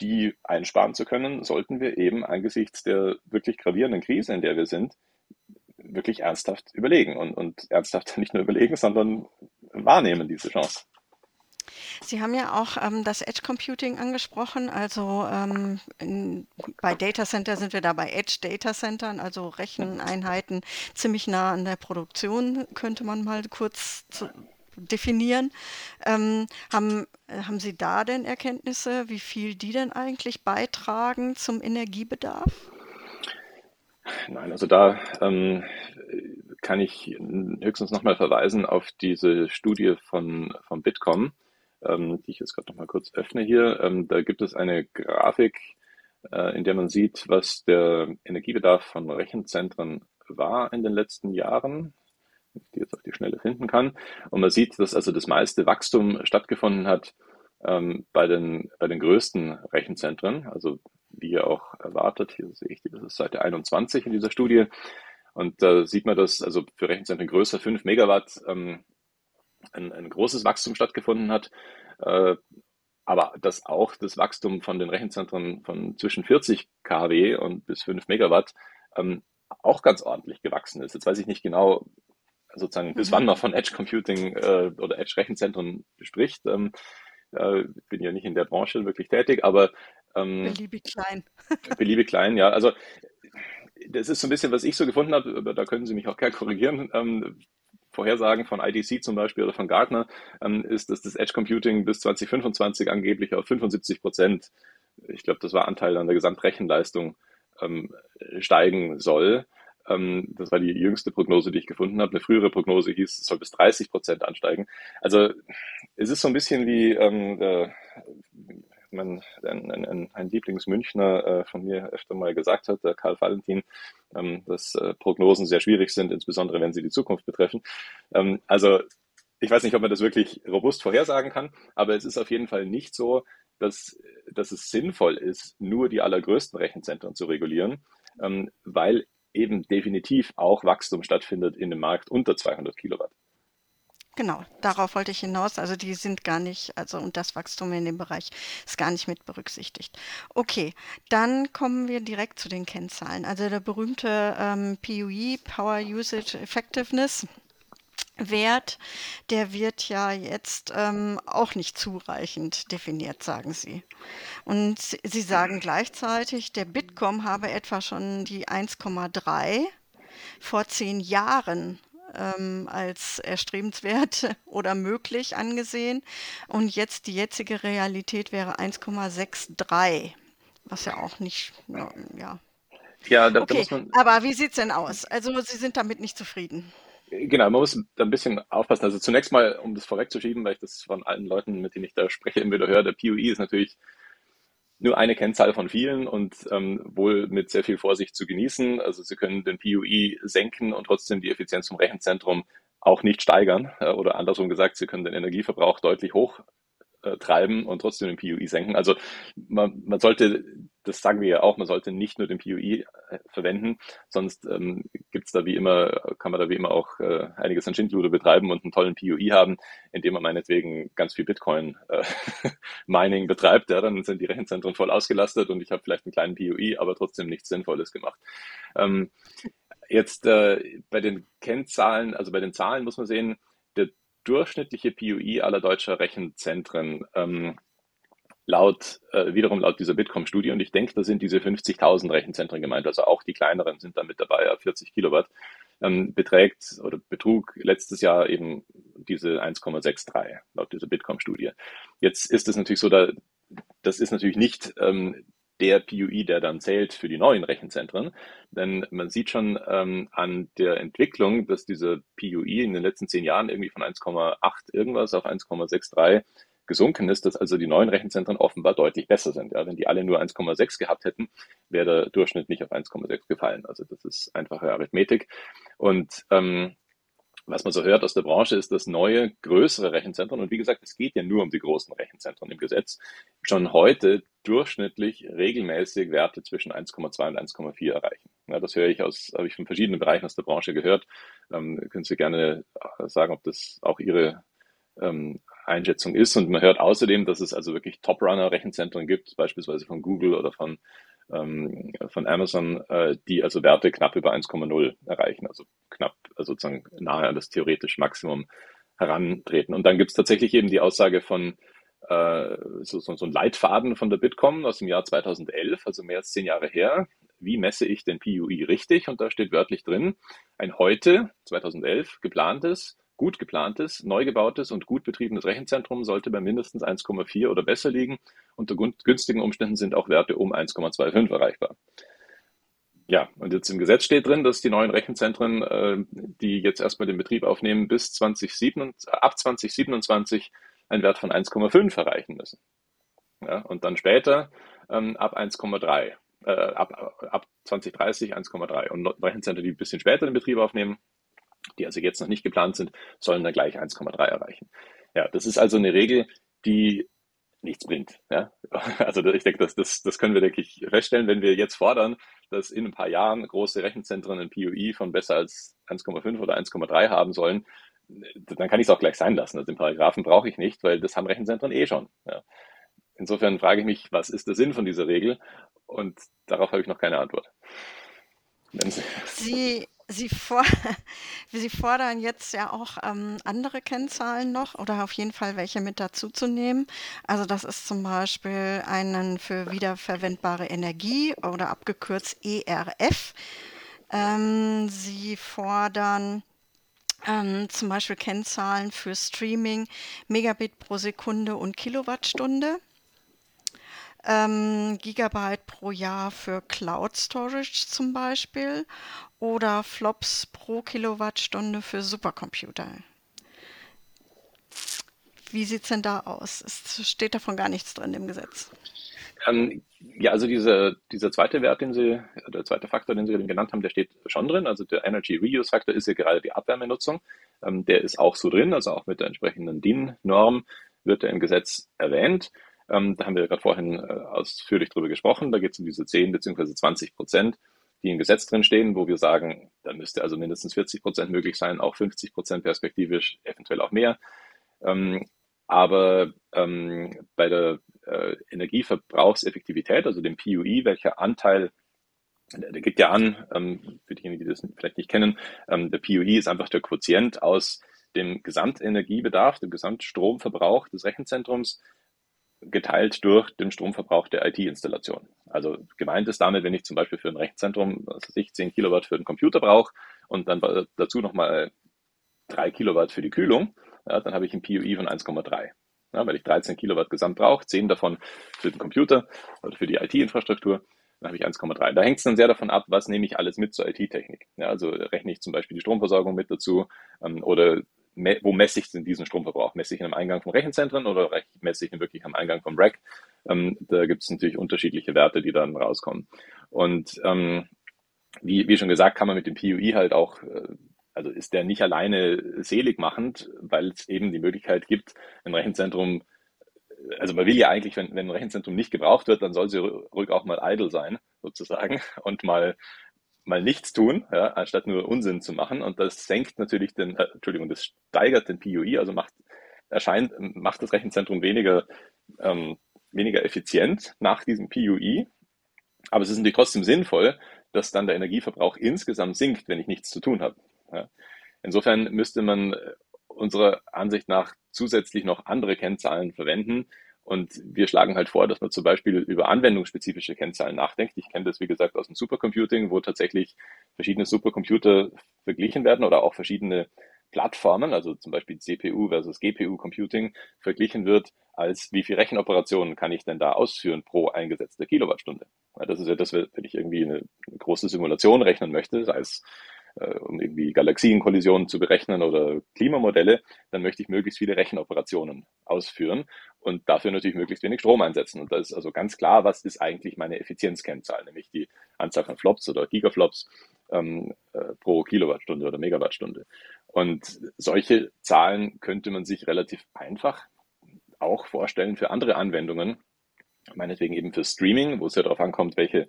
die einsparen zu können, sollten wir eben angesichts der wirklich gravierenden Krise, in der wir sind, wirklich ernsthaft überlegen und, und ernsthaft <laughs> nicht nur überlegen, sondern wahrnehmen diese Chance. Sie haben ja auch ähm, das Edge Computing angesprochen. Also ähm, in, bei Data Center sind wir da bei Edge Data Centern, also Recheneinheiten ziemlich nah an der Produktion, könnte man mal kurz zu, definieren. Ähm, haben, haben Sie da denn Erkenntnisse, wie viel die denn eigentlich beitragen zum Energiebedarf? Nein, also da ähm, kann ich höchstens nochmal verweisen auf diese Studie von, von Bitkom, ähm, die ich jetzt gerade nochmal kurz öffne hier. Ähm, da gibt es eine Grafik, äh, in der man sieht, was der Energiebedarf von Rechenzentren war in den letzten Jahren, die jetzt auf die Schnelle finden kann. Und man sieht, dass also das meiste Wachstum stattgefunden hat ähm, bei, den, bei den größten Rechenzentren, also wie auch erwartet. Hier sehe ich, das ist Seite 21 in dieser Studie. Und da sieht man, dass also für Rechenzentren größer 5 Megawatt ähm, ein, ein großes Wachstum stattgefunden hat. Äh, aber dass auch das Wachstum von den Rechenzentren von zwischen 40 kW und bis 5 Megawatt ähm, auch ganz ordentlich gewachsen ist. Jetzt weiß ich nicht genau, sozusagen, bis mhm. wann man von Edge Computing äh, oder Edge Rechenzentren spricht. Ähm, äh, bin ja nicht in der Branche wirklich tätig, aber ähm, beliebig klein. <laughs> beliebig klein, ja. Also das ist so ein bisschen, was ich so gefunden habe, da können Sie mich auch gerne korrigieren. Ähm, Vorhersagen von IDC zum Beispiel oder von Gartner ähm, ist, dass das Edge Computing bis 2025 angeblich auf 75 Prozent, ich glaube, das war Anteil an der Gesamtrechenleistung, ähm, steigen soll. Ähm, das war die jüngste Prognose, die ich gefunden habe. Eine frühere Prognose hieß, es soll bis 30 Prozent ansteigen. Also es ist so ein bisschen wie ähm, äh, mein, ein, ein, ein Lieblingsmünchner äh, von mir öfter mal gesagt hat, der Karl Valentin, ähm, dass äh, Prognosen sehr schwierig sind, insbesondere wenn sie die Zukunft betreffen. Ähm, also ich weiß nicht, ob man das wirklich robust vorhersagen kann, aber es ist auf jeden Fall nicht so, dass, dass es sinnvoll ist, nur die allergrößten Rechenzentren zu regulieren, ähm, weil eben definitiv auch Wachstum stattfindet in dem Markt unter 200 Kilowatt. Genau, darauf wollte ich hinaus. Also die sind gar nicht, also und das Wachstum in dem Bereich ist gar nicht mit berücksichtigt. Okay, dann kommen wir direkt zu den Kennzahlen. Also der berühmte ähm, PUE, Power Usage Effectiveness. Wert, der wird ja jetzt ähm, auch nicht zureichend definiert, sagen Sie. Und Sie sagen gleichzeitig, der Bitkom habe etwa schon die 1,3 vor zehn Jahren ähm, als erstrebenswert <laughs> oder möglich angesehen. Und jetzt die jetzige Realität wäre 1,63, was ja auch nicht, ja. Ja, da, okay. da man, aber wie sieht es denn aus? Also Sie sind damit nicht zufrieden. Genau, man muss da ein bisschen aufpassen. Also zunächst mal, um das vorwegzuschieben, weil ich das von allen Leuten, mit denen ich da spreche, immer wieder höre, der PUI ist natürlich nur eine Kennzahl von vielen und ähm, wohl mit sehr viel Vorsicht zu genießen. Also Sie können den PUI senken und trotzdem die Effizienz vom Rechenzentrum auch nicht steigern. Äh, oder andersrum gesagt, Sie können den Energieverbrauch deutlich hoch äh, treiben und trotzdem den PUI senken. Also man, man sollte, das sagen wir ja auch, man sollte nicht nur den PUI äh, verwenden, sonst ähm, gibt's da wie immer, kann man da wie immer auch äh, einiges an Schindluder betreiben und einen tollen PUI haben, indem man meinetwegen ganz viel Bitcoin äh, <laughs> betreibt. Ja, dann sind die Rechenzentren voll ausgelastet und ich habe vielleicht einen kleinen PUI, aber trotzdem nichts Sinnvolles gemacht. Ähm, jetzt äh, bei den Kennzahlen, also bei den Zahlen muss man sehen, der durchschnittliche PUI aller deutscher Rechenzentren ähm, laut, äh, wiederum laut dieser Bitkom-Studie, und ich denke, da sind diese 50.000 Rechenzentren gemeint, also auch die kleineren sind da mit dabei, ja, 40 Kilowatt, ähm, beträgt oder betrug letztes Jahr eben diese 1,63 laut dieser Bitkom-Studie. Jetzt ist es natürlich so, da, das ist natürlich nicht ähm, der PUI, der dann zählt für die neuen Rechenzentren. Denn man sieht schon ähm, an der Entwicklung, dass dieser PUI in den letzten zehn Jahren irgendwie von 1,8 irgendwas auf 1,63 gesunken ist, dass also die neuen Rechenzentren offenbar deutlich besser sind. Ja, wenn die alle nur 1,6 gehabt hätten, wäre der Durchschnitt nicht auf 1,6 gefallen. Also das ist einfache Arithmetik. Und ähm, was man so hört aus der Branche, ist, dass neue, größere Rechenzentren, und wie gesagt, es geht ja nur um die großen Rechenzentren im Gesetz, schon heute durchschnittlich regelmäßig Werte zwischen 1,2 und 1,4 erreichen. Ja, das höre ich aus, habe ich von verschiedenen Bereichen aus der Branche gehört. Ähm, können Sie gerne sagen, ob das auch Ihre ähm, Einschätzung ist. Und man hört außerdem, dass es also wirklich Top-Runner-Rechenzentren gibt, beispielsweise von Google oder von ähm, von Amazon, äh, die also Werte knapp über 1,0 erreichen, also knapp also sozusagen nahe an das theoretisch Maximum herantreten. Und dann gibt es tatsächlich eben die Aussage von äh, so, so, so ein Leitfaden von der Bitkom aus dem Jahr 2011, also mehr als zehn Jahre her. Wie messe ich den PUI richtig? Und da steht wörtlich drin, ein heute, 2011, geplantes Gut geplantes, neu gebautes und gut betriebenes Rechenzentrum sollte bei mindestens 1,4 oder besser liegen. Unter günstigen Umständen sind auch Werte um 1,25 erreichbar. Ja, und jetzt im Gesetz steht drin, dass die neuen Rechenzentren, äh, die jetzt erstmal den Betrieb aufnehmen, bis 2027, ab 2027 einen Wert von 1,5 erreichen müssen. Ja, und dann später ähm, ab 1,3, äh, ab, ab 2030 1,3. Und Rechenzentren, die ein bisschen später den Betrieb aufnehmen, die also jetzt noch nicht geplant sind, sollen dann gleich 1,3 erreichen. Ja, das ist also eine Regel, die nichts bringt. Ja? <laughs> Also ich denke, das, das, das können wir, denke ich, feststellen, wenn wir jetzt fordern, dass in ein paar Jahren große Rechenzentren ein POI von besser als 1,5 oder 1,3 haben sollen, dann kann ich es auch gleich sein lassen. Also den Paragraphen brauche ich nicht, weil das haben Rechenzentren eh schon. Ja. Insofern frage ich mich, was ist der Sinn von dieser Regel? Und darauf habe ich noch keine Antwort. Sie, Sie, for <laughs> Sie fordern jetzt ja auch ähm, andere Kennzahlen noch oder auf jeden Fall welche mit dazu zu nehmen. Also das ist zum Beispiel einen für wiederverwendbare Energie oder abgekürzt ERF. Ähm, Sie fordern ähm, zum Beispiel Kennzahlen für Streaming, Megabit pro Sekunde und Kilowattstunde ähm, Gigabyte pro Jahr für Cloud Storage zum Beispiel oder Flops pro Kilowattstunde für Supercomputer. Wie sieht es denn da aus? Es steht davon gar nichts drin im Gesetz. Ähm, ja, also diese, dieser zweite Wert, den Sie, der zweite Faktor, den Sie genannt haben, der steht schon drin. Also der Energy Reuse Faktor ist ja gerade die Abwärmenutzung. Ähm, der ist auch so drin, also auch mit der entsprechenden DIN-Norm wird er im Gesetz erwähnt. Ähm, da haben wir gerade vorhin äh, ausführlich drüber gesprochen. Da geht es um diese 10 bzw. 20 Prozent die im Gesetz drin stehen, wo wir sagen, da müsste also mindestens 40 Prozent möglich sein, auch 50 Prozent perspektivisch, eventuell auch mehr. Ähm, aber ähm, bei der äh, Energieverbrauchseffektivität, also dem PUI, welcher Anteil der gibt ja an, ähm, für diejenigen, die das vielleicht nicht kennen, ähm, der PUI ist einfach der Quotient aus dem Gesamtenergiebedarf, dem Gesamtstromverbrauch des Rechenzentrums geteilt durch den Stromverbrauch der IT-Installation. Also gemeint ist damit, wenn ich zum Beispiel für ein Rechenzentrum, was weiß ich, 10 Kilowatt für den Computer brauche und dann dazu nochmal 3 Kilowatt für die Kühlung, ja, dann habe ich ein PUI von 1,3. Ja, weil ich 13 Kilowatt gesamt brauche, 10 davon für den Computer oder für die IT-Infrastruktur, dann habe ich 1,3. Da hängt es dann sehr davon ab, was nehme ich alles mit zur IT-Technik. Ja, also rechne ich zum Beispiel die Stromversorgung mit dazu ähm, oder wo messe ich denn diesen Stromverbrauch? Messe ich ihn am Eingang vom Rechenzentren oder messe ich ihn wirklich am Eingang vom Rack? Ähm, da gibt es natürlich unterschiedliche Werte, die dann rauskommen. Und ähm, wie, wie schon gesagt, kann man mit dem PUI halt auch, äh, also ist der nicht alleine selig machend, weil es eben die Möglichkeit gibt, ein Rechenzentrum also man will ja eigentlich, wenn, wenn ein Rechenzentrum nicht gebraucht wird, dann soll sie ruhig auch mal idle sein, sozusagen, <laughs> und mal mal nichts tun, ja, anstatt nur Unsinn zu machen. Und das senkt natürlich den, äh, Entschuldigung, das steigert den PUI, also macht, erscheint, macht das Rechenzentrum weniger, ähm, weniger effizient nach diesem PUI. Aber es ist natürlich trotzdem sinnvoll, dass dann der Energieverbrauch insgesamt sinkt, wenn ich nichts zu tun habe. Ja. Insofern müsste man unserer Ansicht nach zusätzlich noch andere Kennzahlen verwenden, und wir schlagen halt vor, dass man zum Beispiel über anwendungsspezifische Kennzahlen nachdenkt. Ich kenne das, wie gesagt, aus dem Supercomputing, wo tatsächlich verschiedene Supercomputer verglichen werden oder auch verschiedene Plattformen, also zum Beispiel CPU versus GPU Computing, verglichen wird, als wie viele Rechenoperationen kann ich denn da ausführen pro eingesetzte Kilowattstunde. Das ist ja das, wenn ich irgendwie eine große Simulation rechnen möchte, sei es um irgendwie Galaxienkollisionen zu berechnen oder Klimamodelle, dann möchte ich möglichst viele Rechenoperationen ausführen und dafür natürlich möglichst wenig Strom einsetzen. Und da ist also ganz klar, was ist eigentlich meine Effizienzkennzahl, nämlich die Anzahl von Flops oder Gigaflops ähm, äh, pro Kilowattstunde oder Megawattstunde. Und solche Zahlen könnte man sich relativ einfach auch vorstellen für andere Anwendungen, meinetwegen eben für Streaming, wo es ja darauf ankommt, welche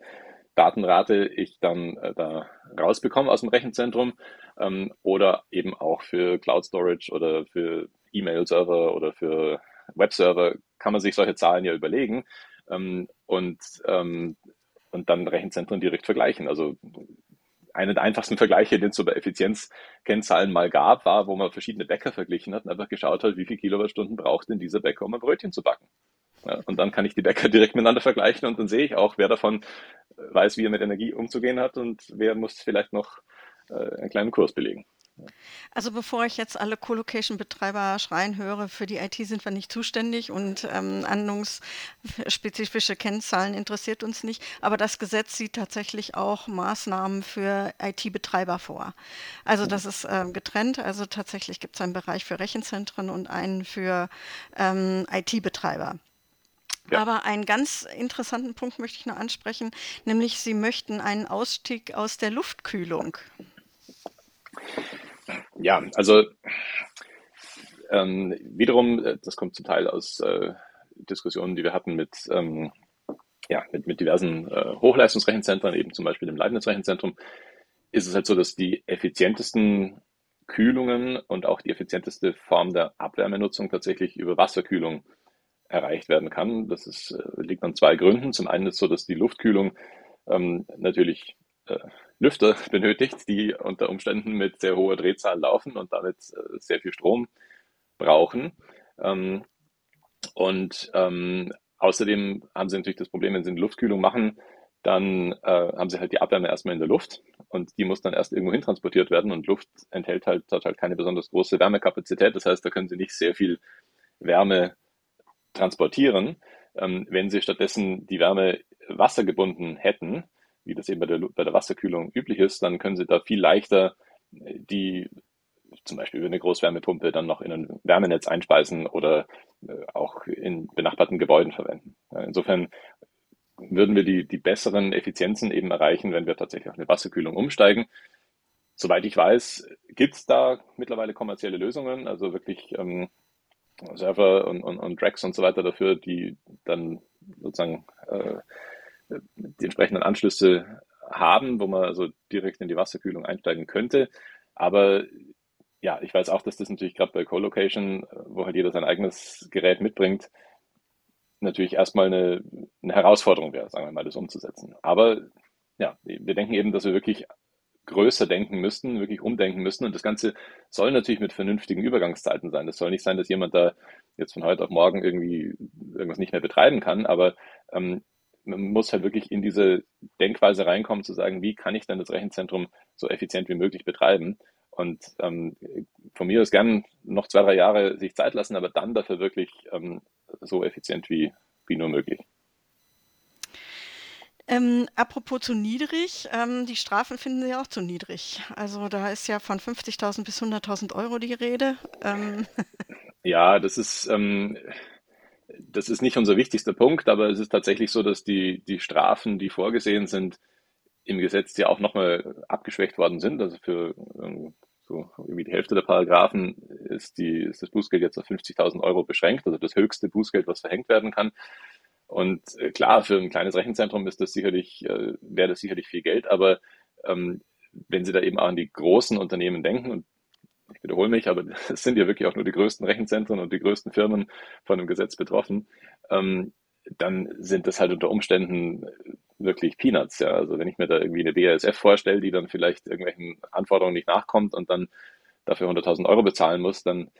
Datenrate ich dann äh, da rausbekomme aus dem Rechenzentrum ähm, oder eben auch für Cloud Storage oder für E-Mail-Server oder für Webserver kann man sich solche Zahlen ja überlegen ähm, und, ähm, und dann Rechenzentren direkt vergleichen. Also einer der einfachsten Vergleiche, den es so bei Effizienzkennzahlen mal gab, war, wo man verschiedene Bäcker verglichen hat und einfach geschaut hat, wie viele Kilowattstunden braucht denn dieser Bäcker, um ein Brötchen zu backen. Ja, und dann kann ich die Bäcker direkt miteinander vergleichen und dann sehe ich auch, wer davon weiß, wie er mit Energie umzugehen hat und wer muss vielleicht noch äh, einen kleinen Kurs belegen. Also bevor ich jetzt alle Colocation-Betreiber schreien höre, für die IT sind wir nicht zuständig und ähm, anwendungsspezifische Kennzahlen interessiert uns nicht. Aber das Gesetz sieht tatsächlich auch Maßnahmen für IT-Betreiber vor. Also das ist ähm, getrennt. Also tatsächlich gibt es einen Bereich für Rechenzentren und einen für ähm, IT-Betreiber. Ja. Aber einen ganz interessanten Punkt möchte ich noch ansprechen, nämlich Sie möchten einen Ausstieg aus der Luftkühlung. Ja, also ähm, wiederum, äh, das kommt zum Teil aus äh, Diskussionen, die wir hatten mit, ähm, ja, mit, mit diversen äh, Hochleistungsrechenzentren, eben zum Beispiel dem Leibniz-Rechenzentrum, ist es halt so, dass die effizientesten Kühlungen und auch die effizienteste Form der Abwärmenutzung tatsächlich über Wasserkühlung erreicht werden kann. Das ist, äh, liegt an zwei Gründen. Zum einen ist es so, dass die Luftkühlung ähm, natürlich äh, Lüfter <laughs> benötigt, die unter Umständen mit sehr hoher Drehzahl laufen und damit äh, sehr viel Strom brauchen. Ähm, und ähm, außerdem haben sie natürlich das Problem, wenn sie eine Luftkühlung machen, dann äh, haben sie halt die Abwärme erstmal in der Luft und die muss dann erst irgendwo hin transportiert werden und Luft enthält halt, hat halt keine besonders große Wärmekapazität. Das heißt, da können sie nicht sehr viel Wärme transportieren. Ähm, wenn sie stattdessen die Wärme wassergebunden hätten, wie das eben bei der, bei der Wasserkühlung üblich ist, dann können sie da viel leichter äh, die zum Beispiel über eine Großwärmepumpe dann noch in ein Wärmenetz einspeisen oder äh, auch in benachbarten Gebäuden verwenden. Insofern würden wir die, die besseren Effizienzen eben erreichen, wenn wir tatsächlich auf eine Wasserkühlung umsteigen. Soweit ich weiß, gibt es da mittlerweile kommerzielle Lösungen, also wirklich ähm, Server und, und, und Tracks und so weiter dafür, die dann sozusagen äh, die entsprechenden Anschlüsse haben, wo man also direkt in die Wasserkühlung einsteigen könnte. Aber ja, ich weiß auch, dass das natürlich gerade bei Co-Location, wo halt jeder sein eigenes Gerät mitbringt, natürlich erstmal eine, eine Herausforderung wäre, sagen wir mal, das umzusetzen. Aber ja, wir denken eben, dass wir wirklich größer denken müssten, wirklich umdenken müssen. Und das Ganze soll natürlich mit vernünftigen Übergangszeiten sein. Das soll nicht sein, dass jemand da jetzt von heute auf morgen irgendwie irgendwas nicht mehr betreiben kann, aber ähm, man muss halt wirklich in diese Denkweise reinkommen, zu sagen, wie kann ich denn das Rechenzentrum so effizient wie möglich betreiben? Und ähm, von mir aus gern noch zwei, drei Jahre sich Zeit lassen, aber dann dafür wirklich ähm, so effizient wie, wie nur möglich. Ähm, apropos zu niedrig, ähm, die Strafen finden Sie auch zu niedrig. Also da ist ja von 50.000 bis 100.000 Euro die Rede. Ähm. <laughs> Ja, das ist, ähm, das ist nicht unser wichtigster Punkt, aber es ist tatsächlich so, dass die, die Strafen, die vorgesehen sind, im Gesetz ja auch nochmal abgeschwächt worden sind. Also für ähm, so irgendwie die Hälfte der Paragraphen ist, die, ist das Bußgeld jetzt auf 50.000 Euro beschränkt, also das höchste Bußgeld, was verhängt werden kann. Und äh, klar, für ein kleines Rechenzentrum ist das sicherlich, äh, wäre das sicherlich viel Geld, aber ähm, wenn Sie da eben auch an die großen Unternehmen denken, und ich wiederhole mich, aber <laughs> es sind ja wirklich auch nur die größten Rechenzentren und die größten Firmen von dem Gesetz betroffen, ähm, dann sind das halt unter Umständen wirklich Peanuts. Ja. Also wenn ich mir da irgendwie eine BASF vorstelle, die dann vielleicht irgendwelchen Anforderungen nicht nachkommt und dann dafür 100.000 Euro bezahlen muss, dann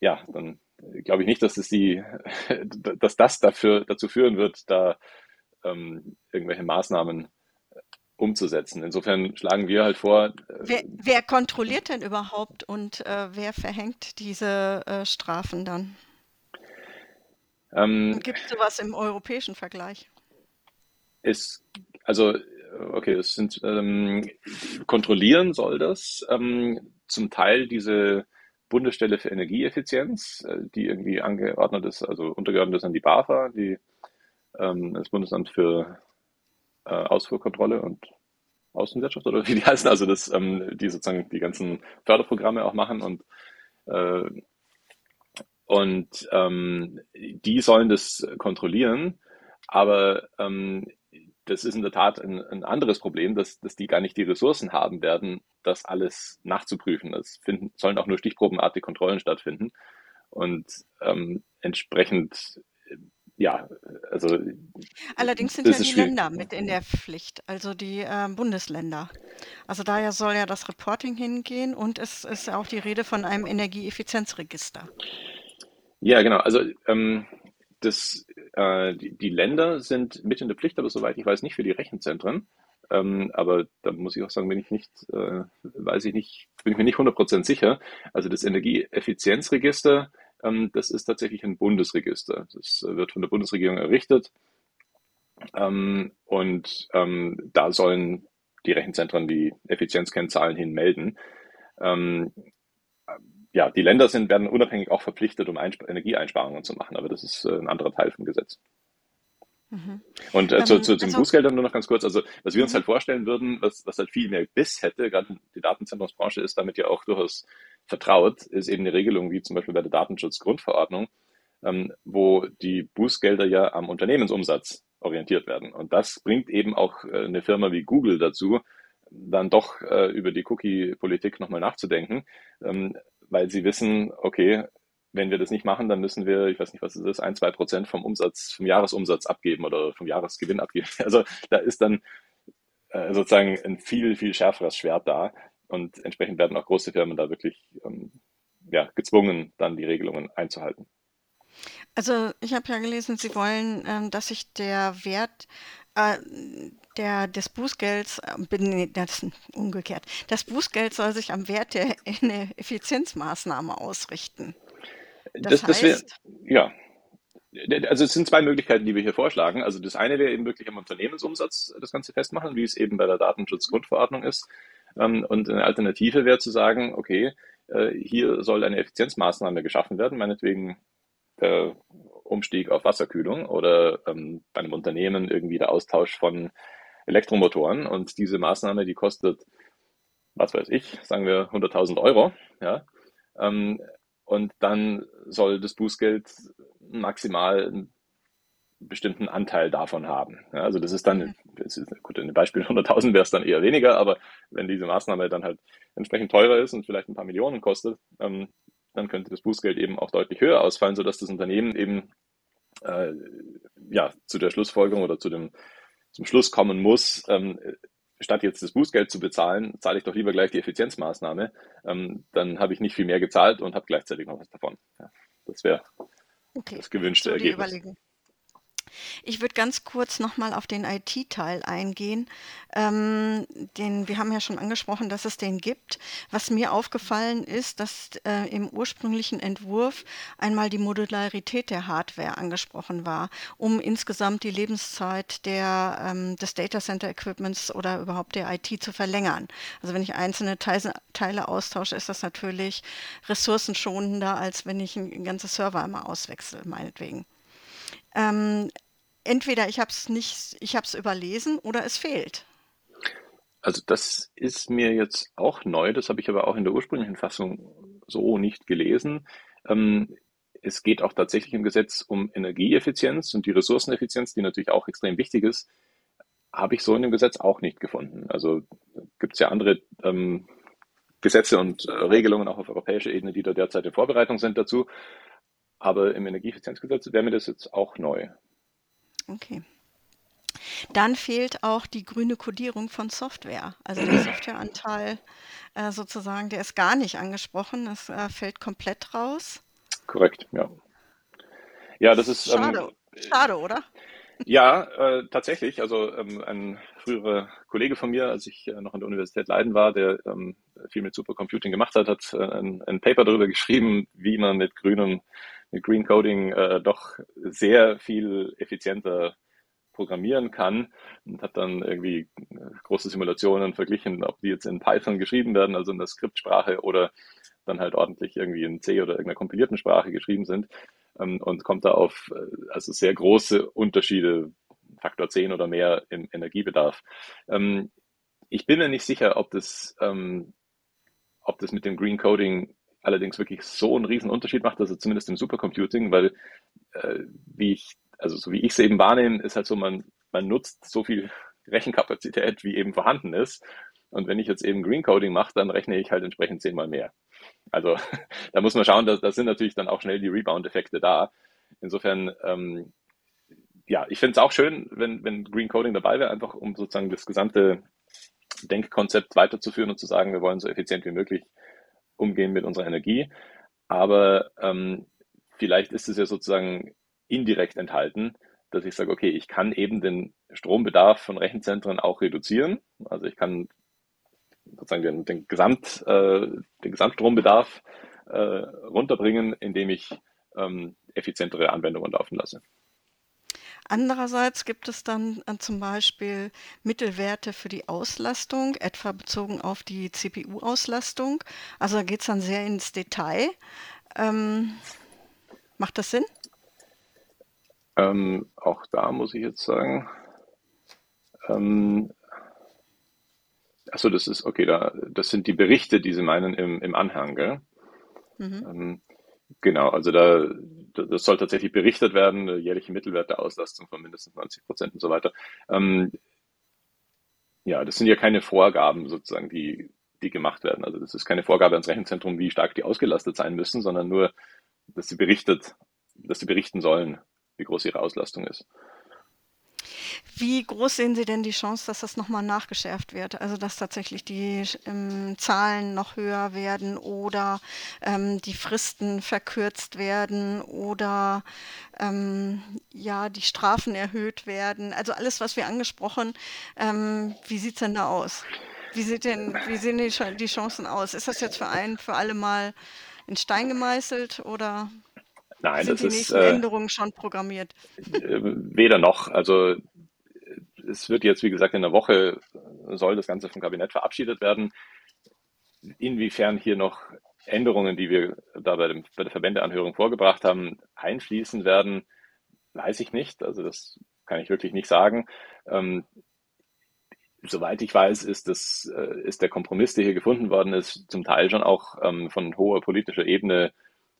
ja, dann glaube ich nicht, dass das die, <laughs> dass das dafür dazu führen wird, da ähm, irgendwelche Maßnahmen umzusetzen. Insofern schlagen wir halt vor. Äh, wer, wer kontrolliert denn überhaupt und äh, wer verhängt diese äh, Strafen dann? Ähm, Gibt es sowas im europäischen Vergleich? Es, also, okay, es sind, ähm, kontrollieren soll das ähm, zum Teil diese Bundesstelle für Energieeffizienz, äh, die irgendwie angeordnet ist, also untergeordnet ist an die BAFA, die, ähm, das Bundesamt für äh, Ausfuhrkontrolle und Außenwirtschaft oder <laughs> wie die heißen, also das, ähm, die sozusagen die ganzen Förderprogramme auch machen und äh, und ähm, die sollen das kontrollieren, aber ähm, das ist in der Tat ein, ein, anderes Problem, dass, dass die gar nicht die Ressourcen haben werden, das alles nachzuprüfen. Es finden, sollen auch nur stichprobenartige Kontrollen stattfinden. Und ähm, entsprechend, ja, also. Allerdings sind ja die Länder mit in der Pflicht, also die äh, Bundesländer. Also daher soll ja das Reporting hingehen und es ist auch die Rede von einem Energieeffizienzregister. Ja, genau. Also ähm, das, äh, die, Länder sind mit in der Pflicht, aber soweit ich weiß, nicht für die Rechenzentren. Ähm, aber da muss ich auch sagen, bin ich nicht, äh, weiß ich nicht, bin ich mir nicht 100% sicher. Also das Energieeffizienzregister, ähm, das ist tatsächlich ein Bundesregister. Das wird von der Bundesregierung errichtet. Ähm, und ähm, da sollen die Rechenzentren die Effizienzkennzahlen hin melden. Ähm, ja, die Länder sind, werden unabhängig auch verpflichtet, um Einsp Energieeinsparungen zu machen, aber das ist äh, ein anderer Teil vom Gesetz. Mhm. Und äh, zu, ähm, zu, zum also, Bußgeldern nur noch ganz kurz. Also, was wir uns mhm. halt vorstellen würden, was, was halt viel mehr Biss hätte, gerade die Datenzentrumsbranche ist damit ja auch durchaus vertraut, ist eben eine Regelung wie zum Beispiel bei der Datenschutzgrundverordnung, ähm, wo die Bußgelder ja am Unternehmensumsatz orientiert werden. Und das bringt eben auch äh, eine Firma wie Google dazu, dann doch äh, über die Cookie-Politik nochmal nachzudenken. Ähm, weil sie wissen, okay, wenn wir das nicht machen, dann müssen wir, ich weiß nicht, was es ist, ein, zwei Prozent vom Umsatz, vom Jahresumsatz abgeben oder vom Jahresgewinn abgeben. <laughs> Also da ist dann äh, sozusagen ein viel, viel schärferes Schwert da und entsprechend werden auch große Firmen da wirklich ähm, ja, gezwungen, dann die Regelungen einzuhalten. Also ich habe ja gelesen, Sie wollen, ähm, dass sich der Wert äh, der, des Bußgelds, äh, nee, das umgekehrt, das Bußgeld soll sich am Wert der Effizienzmaßnahme ausrichten. Das, das, das wär, ja, also es sind zwei Möglichkeiten, die wir hier vorschlagen. Also das eine wäre eben wirklich am Unternehmensumsatz das Ganze festmachen, wie es eben bei der Datenschutzgrundverordnung ist. Ähm, und eine Alternative wäre zu sagen, okay, äh, hier soll eine Effizienzmaßnahme geschaffen werden, meinetwegen der Umstieg auf Wasserkühlung oder ähm, bei einem Unternehmen irgendwie der Austausch von Elektromotoren. Und diese Maßnahme, die kostet, was weiß ich, sagen wir 100.000 Euro. Ja? Ähm, und dann soll das Bußgeld maximal bestimmten Anteil davon haben. Ja, also das ist dann, das ist, gut, in dem Beispiel 100.000 wäre es dann eher weniger, aber wenn diese Maßnahme dann halt entsprechend teurer ist und vielleicht ein paar Millionen kostet, ähm, dann könnte das Bußgeld eben auch deutlich höher ausfallen, sodass das Unternehmen eben äh, ja, zu der Schlussfolgerung oder zu dem, zum Schluss kommen muss, ähm, statt jetzt das Bußgeld zu bezahlen, zahle ich doch lieber gleich die Effizienzmaßnahme. Ähm, dann habe ich nicht viel mehr gezahlt und habe gleichzeitig noch was davon. Ja, das wäre okay. das gewünschte Ergebnis. Überlegung. Ich würde ganz kurz nochmal auf den IT-Teil eingehen. Ähm, den, wir haben ja schon angesprochen, dass es den gibt. Was mir aufgefallen ist, dass äh, im ursprünglichen Entwurf einmal die Modularität der Hardware angesprochen war, um insgesamt die Lebenszeit der, ähm, des Data Center Equipments oder überhaupt der IT zu verlängern. Also wenn ich einzelne Teile, Teile austausche, ist das natürlich ressourcenschonender, als wenn ich ein ganzes Server einmal auswechsel, meinetwegen. Ähm, entweder ich habe es nicht, ich habe es überlesen oder es fehlt. Also das ist mir jetzt auch neu, das habe ich aber auch in der ursprünglichen Fassung so nicht gelesen. Ähm, es geht auch tatsächlich im Gesetz um Energieeffizienz und die Ressourceneffizienz, die natürlich auch extrem wichtig ist, habe ich so in dem Gesetz auch nicht gefunden. Also gibt es ja andere ähm, Gesetze und äh, Regelungen auch auf europäischer Ebene, die da derzeit in Vorbereitung sind dazu. Aber im Energieeffizienzgesetz wäre mir das jetzt auch neu. Okay. Dann fehlt auch die grüne Kodierung von Software. Also der <clears throat> Softwareanteil äh, sozusagen, der ist gar nicht angesprochen. Das äh, fällt komplett raus. Korrekt, ja. Ja, das ist. Ähm, Schade, ähm, Schade oder? Ja, äh, tatsächlich. Also ähm, ein früherer Kollege von mir, als ich äh, noch an der Universität Leiden war, der ähm, viel mit Supercomputing gemacht hat, hat äh, ein, ein, Paper darüber geschrieben, wie man mit grünem Green Coding äh, doch sehr viel effizienter programmieren kann und hat dann irgendwie äh, große Simulationen verglichen, ob die jetzt in Python geschrieben werden, also in der Skriptsprache oder dann halt ordentlich irgendwie in C oder irgendeiner kompilierten Sprache geschrieben sind ähm, und kommt da auf äh, also sehr große Unterschiede, Faktor 10 oder mehr im Energiebedarf. Ähm, ich bin mir nicht sicher, ob das, ähm, ob das mit dem Green Coding allerdings wirklich so einen riesen Unterschied macht, also zumindest im Supercomputing, weil äh, wie ich, also so wie ich es eben wahrnehme, ist halt so, man, man nutzt so viel <laughs> Rechenkapazität, wie eben vorhanden ist. Und wenn ich jetzt eben Green Coding mache, dann rechne ich halt entsprechend zehnmal mehr. Also <laughs> da muss man schauen, da, da sind natürlich dann auch schnell die Rebound-Effekte da. Insofern, ähm, ja, ich finde es auch schön, wenn, wenn Green Coding dabei wäre, einfach um sozusagen das gesamte Denkkonzept weiterzuführen und zu sagen, wir wollen so effizient wie möglich umgehen mit unserer Energie. Aber ähm, vielleicht ist es ja sozusagen indirekt enthalten, dass ich sage, okay, ich kann eben den Strombedarf von Rechenzentren auch reduzieren. Also ich kann sozusagen den, den, Gesamt, äh, den Gesamtstrombedarf äh, runterbringen, indem ich ähm, effizientere Anwendungen laufen lasse. Andererseits gibt es dann äh, zum Beispiel Mittelwerte für die Auslastung, etwa bezogen auf die CPU-Auslastung. Also da geht es dann sehr ins Detail. Ähm, macht das Sinn? Ähm, auch da muss ich jetzt sagen, ähm, achso, das ist, okay, da, das sind die Berichte, die Sie meinen im, im Anhang, gell? Mhm. Ähm, genau, also da, das soll tatsächlich berichtet werden, jährliche Mittelwert der Auslastung von mindestens 90 Prozent und so weiter. Ähm, ja, das sind ja keine Vorgaben sozusagen, die, die gemacht werden. Also das ist keine Vorgabe ans Rechenzentrum, wie stark die ausgelastet sein müssen, sondern nur, dass sie berichtet, dass sie berichten sollen, wie groß ihre Auslastung ist. Wie groß sehen Sie denn die Chance, dass das nochmal nachgeschärft wird? Also dass tatsächlich die ähm, Zahlen noch höher werden oder ähm, die Fristen verkürzt werden oder ähm, ja, die Strafen erhöht werden. Also alles, was wir angesprochen, ähm, wie sieht es denn da aus? Wie, sieht denn, wie sehen die, die Chancen aus? Ist das jetzt für ein, für alle Mal in Stein gemeißelt oder Nein, sind die nächsten äh, Änderungen schon programmiert? Äh, weder noch. Also es wird jetzt, wie gesagt, in der Woche soll das Ganze vom Kabinett verabschiedet werden. Inwiefern hier noch Änderungen, die wir da bei, dem, bei der Verbändeanhörung vorgebracht haben, einfließen werden, weiß ich nicht. Also das kann ich wirklich nicht sagen. Ähm, soweit ich weiß, ist, das, äh, ist der Kompromiss, der hier gefunden worden ist, zum Teil schon auch ähm, von hoher politischer Ebene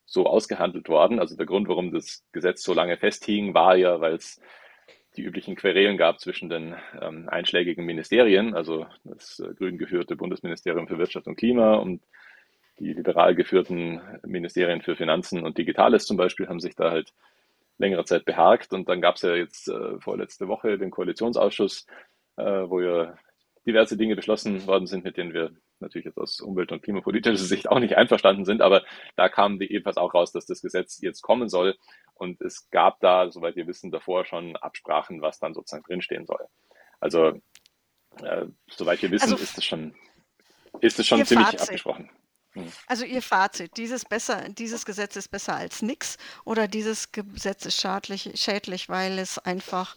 so ausgehandelt worden. Also der Grund, warum das Gesetz so lange festhing, war ja, weil es die üblichen Querelen gab zwischen den ähm, einschlägigen Ministerien, also das äh, grün geführte Bundesministerium für Wirtschaft und Klima und die liberal geführten Ministerien für Finanzen und Digitales zum Beispiel haben sich da halt längere Zeit beharkt. Und dann gab es ja jetzt äh, vorletzte Woche den Koalitionsausschuss, äh, wo ja diverse Dinge beschlossen worden sind, mit denen wir natürlich jetzt aus umwelt- und klimapolitischer <laughs> Sicht auch nicht einverstanden sind, aber da kam ebenfalls auch raus, dass das Gesetz jetzt kommen soll. Und es gab da, soweit wir wissen, davor schon Absprachen, was dann sozusagen drinstehen soll. Also, äh, soweit wir wissen, also, ist es schon, ist es schon ziemlich Fazit. abgesprochen. Hm. Also Ihr Fazit, dieses, besser, dieses Gesetz ist besser als nichts oder dieses Gesetz ist schadlich, schädlich, weil es einfach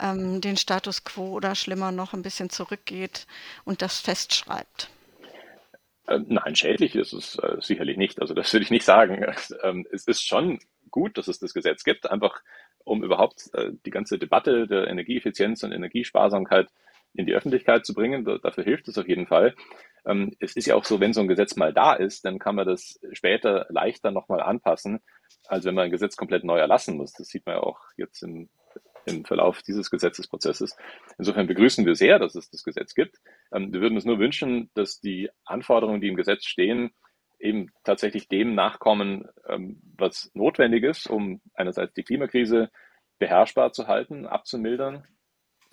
ähm, den Status quo oder schlimmer noch ein bisschen zurückgeht und das festschreibt? Äh, nein, schädlich ist es äh, sicherlich nicht. Also das würde ich nicht sagen. <laughs> Ähm, es ist schon gut, dass es das Gesetz gibt, einfach um überhaupt äh, die ganze Debatte der Energieeffizienz und Energiesparsamkeit in die Öffentlichkeit zu bringen. Dafür hilft es auf jeden Fall. Ähm, es ist ja auch so, wenn so ein Gesetz mal da ist, dann kann man das später leichter nochmal anpassen, als wenn man ein Gesetz komplett neu erlassen muss. Das sieht man ja auch jetzt im, im Verlauf dieses Gesetzesprozesses. Insofern begrüßen wir sehr, dass es das Gesetz gibt. Ähm, wir würden uns nur wünschen, dass die Anforderungen, die im Gesetz stehen, eben tatsächlich dem nachkommen, ähm, was notwendig ist, um einerseits die Klimakrise beherrschbar zu halten, abzumildern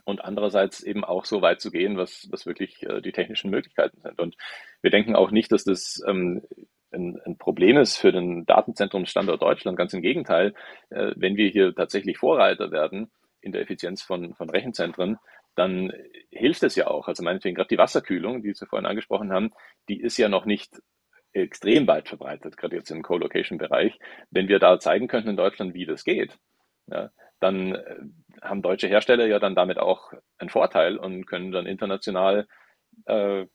und andererseits eben auch so weit zu gehen, was, was wirklich äh, die technischen Möglichkeiten sind. Und wir denken auch nicht, dass das ähm, ein, Problem ist für den Datenzentrumsstandort Deutschland. Ganz im Gegenteil, äh, wenn wir hier tatsächlich Vorreiter werden in der Effizienz von, von Rechenzentren, dann hilft es ja auch. Also meinetwegen gerade die Wasserkühlung, die Sie vorhin angesprochen haben, die ist ja noch nicht extrem weit verbreitet, gerade jetzt im Co-Location-Bereich. Wenn wir da zeigen könnten in Deutschland, wie das geht, ja, dann äh, haben deutsche Hersteller ja dann damit auch einen Vorteil und können dann international äh,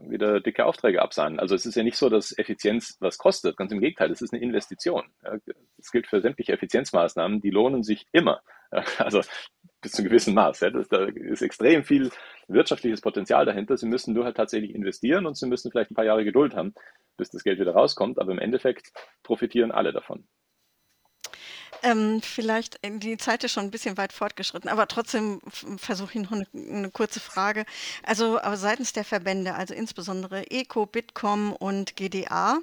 wieder dicke Aufträge absahnen. Also es ist ja nicht so, dass Effizienz was kostet, ganz im Gegenteil, es ist eine Investition. Ja, das gilt für sämtliche Effizienzmaßnahmen, die lohnen sich immer. <laughs> Also bis zu einem gewissen Maß. Ja, das, da ist extrem viel wirtschaftliches Potenzial dahinter. Sie müssen nur halt tatsächlich investieren und sie müssen vielleicht ein paar Jahre Geduld haben, bis das Geld wieder rauskommt, aber im Endeffekt profitieren alle davon. Ähm, vielleicht, äh, die Zeit ist schon ein bisschen weit fortgeschritten, aber trotzdem versuche ich noch eine, eine, kurze Frage. Also seitens der Verbände, also insbesondere ECO, Bitkom und GDA,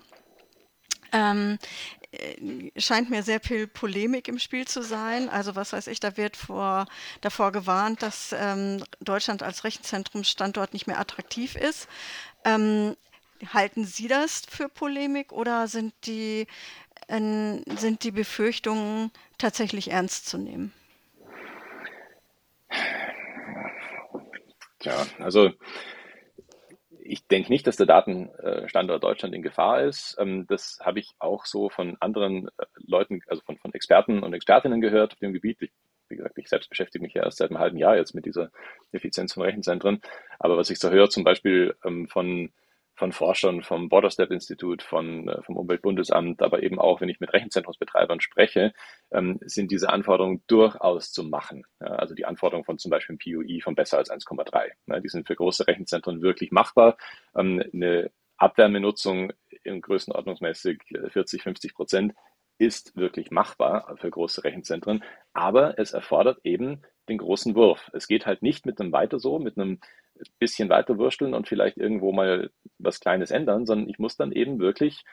ähm, äh, scheint mir sehr viel Polemik im Spiel zu sein. Also was weiß ich, da wird vor, davor gewarnt, dass ähm, Deutschland als Rechenzentrumsstandort nicht mehr attraktiv ist. Ähm, halten Sie das für Polemik oder sind die äh, sind die Befürchtungen tatsächlich ernst zu nehmen? Tja, also ich denke nicht, dass der Datenstandort Deutschland in Gefahr ist. Ähm, das habe ich auch so von anderen äh, Leuten, also von, von Experten und Expertinnen gehört auf dem Gebiet. Ich, wie gesagt, ich selbst beschäftige mich ja erst seit einem halben Jahr jetzt mit dieser Effizienz von Rechenzentren. Aber was ich so höre, zum Beispiel ähm, von von Forschern vom Borderstep-Institut, von, äh, vom Umweltbundesamt, aber eben auch, wenn ich mit Rechenzentrumsbetreibern spreche, ähm, sind diese Anforderungen durchaus zu machen. Ja, also die Anforderungen von zum Beispiel PUI von besser als 1,3. Ja, die sind für große Rechenzentren wirklich machbar. Ähm, eine Abwärmenutzung in größenordnungsmäßig 40, äh, 50 Prozent ist wirklich machbar für große Rechenzentren, aber es erfordert eben den großen Wurf. Es geht halt nicht mit einem weiter so, mit einem bisschen weiter wursteln und vielleicht irgendwo mal was Kleines ändern, sondern ich muss dann eben wirklich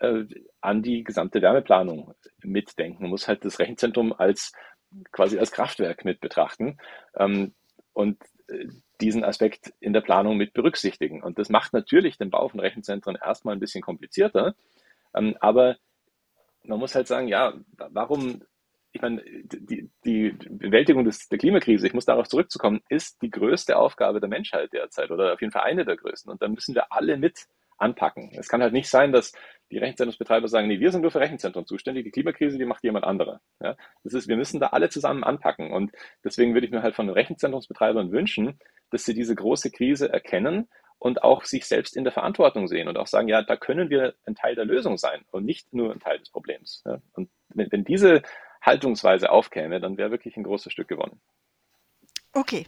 äh, an die gesamte Wärmeplanung mitdenken. Muss halt das Rechenzentrum als quasi als Kraftwerk mit betrachten ähm, und äh, diesen Aspekt in der Planung mit berücksichtigen. Und das macht natürlich den Bau von Rechenzentren erstmal ein bisschen komplizierter, ähm, aber man muss halt sagen, ja, warum ich meine, die, die Bewältigung des, der Klimakrise, ich muss darauf zurückzukommen, ist die größte Aufgabe der Menschheit derzeit oder auf jeden Fall eine der größten. Und da müssen wir alle mit anpacken. Es kann halt nicht sein, dass die Rechenzentrumsbetreiber sagen, nee, wir sind nur für Rechenzentren zuständig, die Klimakrise, die macht jemand anderer. Ja, das ist, wir müssen da alle zusammen anpacken. Und deswegen würde ich mir halt von den Rechenzentrumsbetreibern wünschen, dass sie diese große Krise erkennen und auch sich selbst in der Verantwortung sehen und auch sagen, ja, da können wir ein Teil der Lösung sein und nicht nur ein Teil des Problems. Ja, und wenn, wenn diese Haltungsweise aufkäme, dann wäre wirklich ein großes Stück gewonnen. Okay,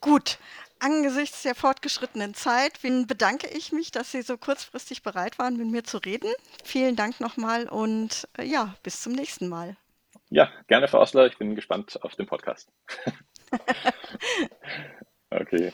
gut. Angesichts der fortgeschrittenen Zeit bedanke ich mich, dass Sie so kurzfristig bereit waren, mit mir zu reden. Vielen Dank nochmal und äh, ja, bis zum nächsten Mal. Ja, gerne, Frau Osler. Ich bin gespannt auf den Podcast. <laughs> <laughs> okay.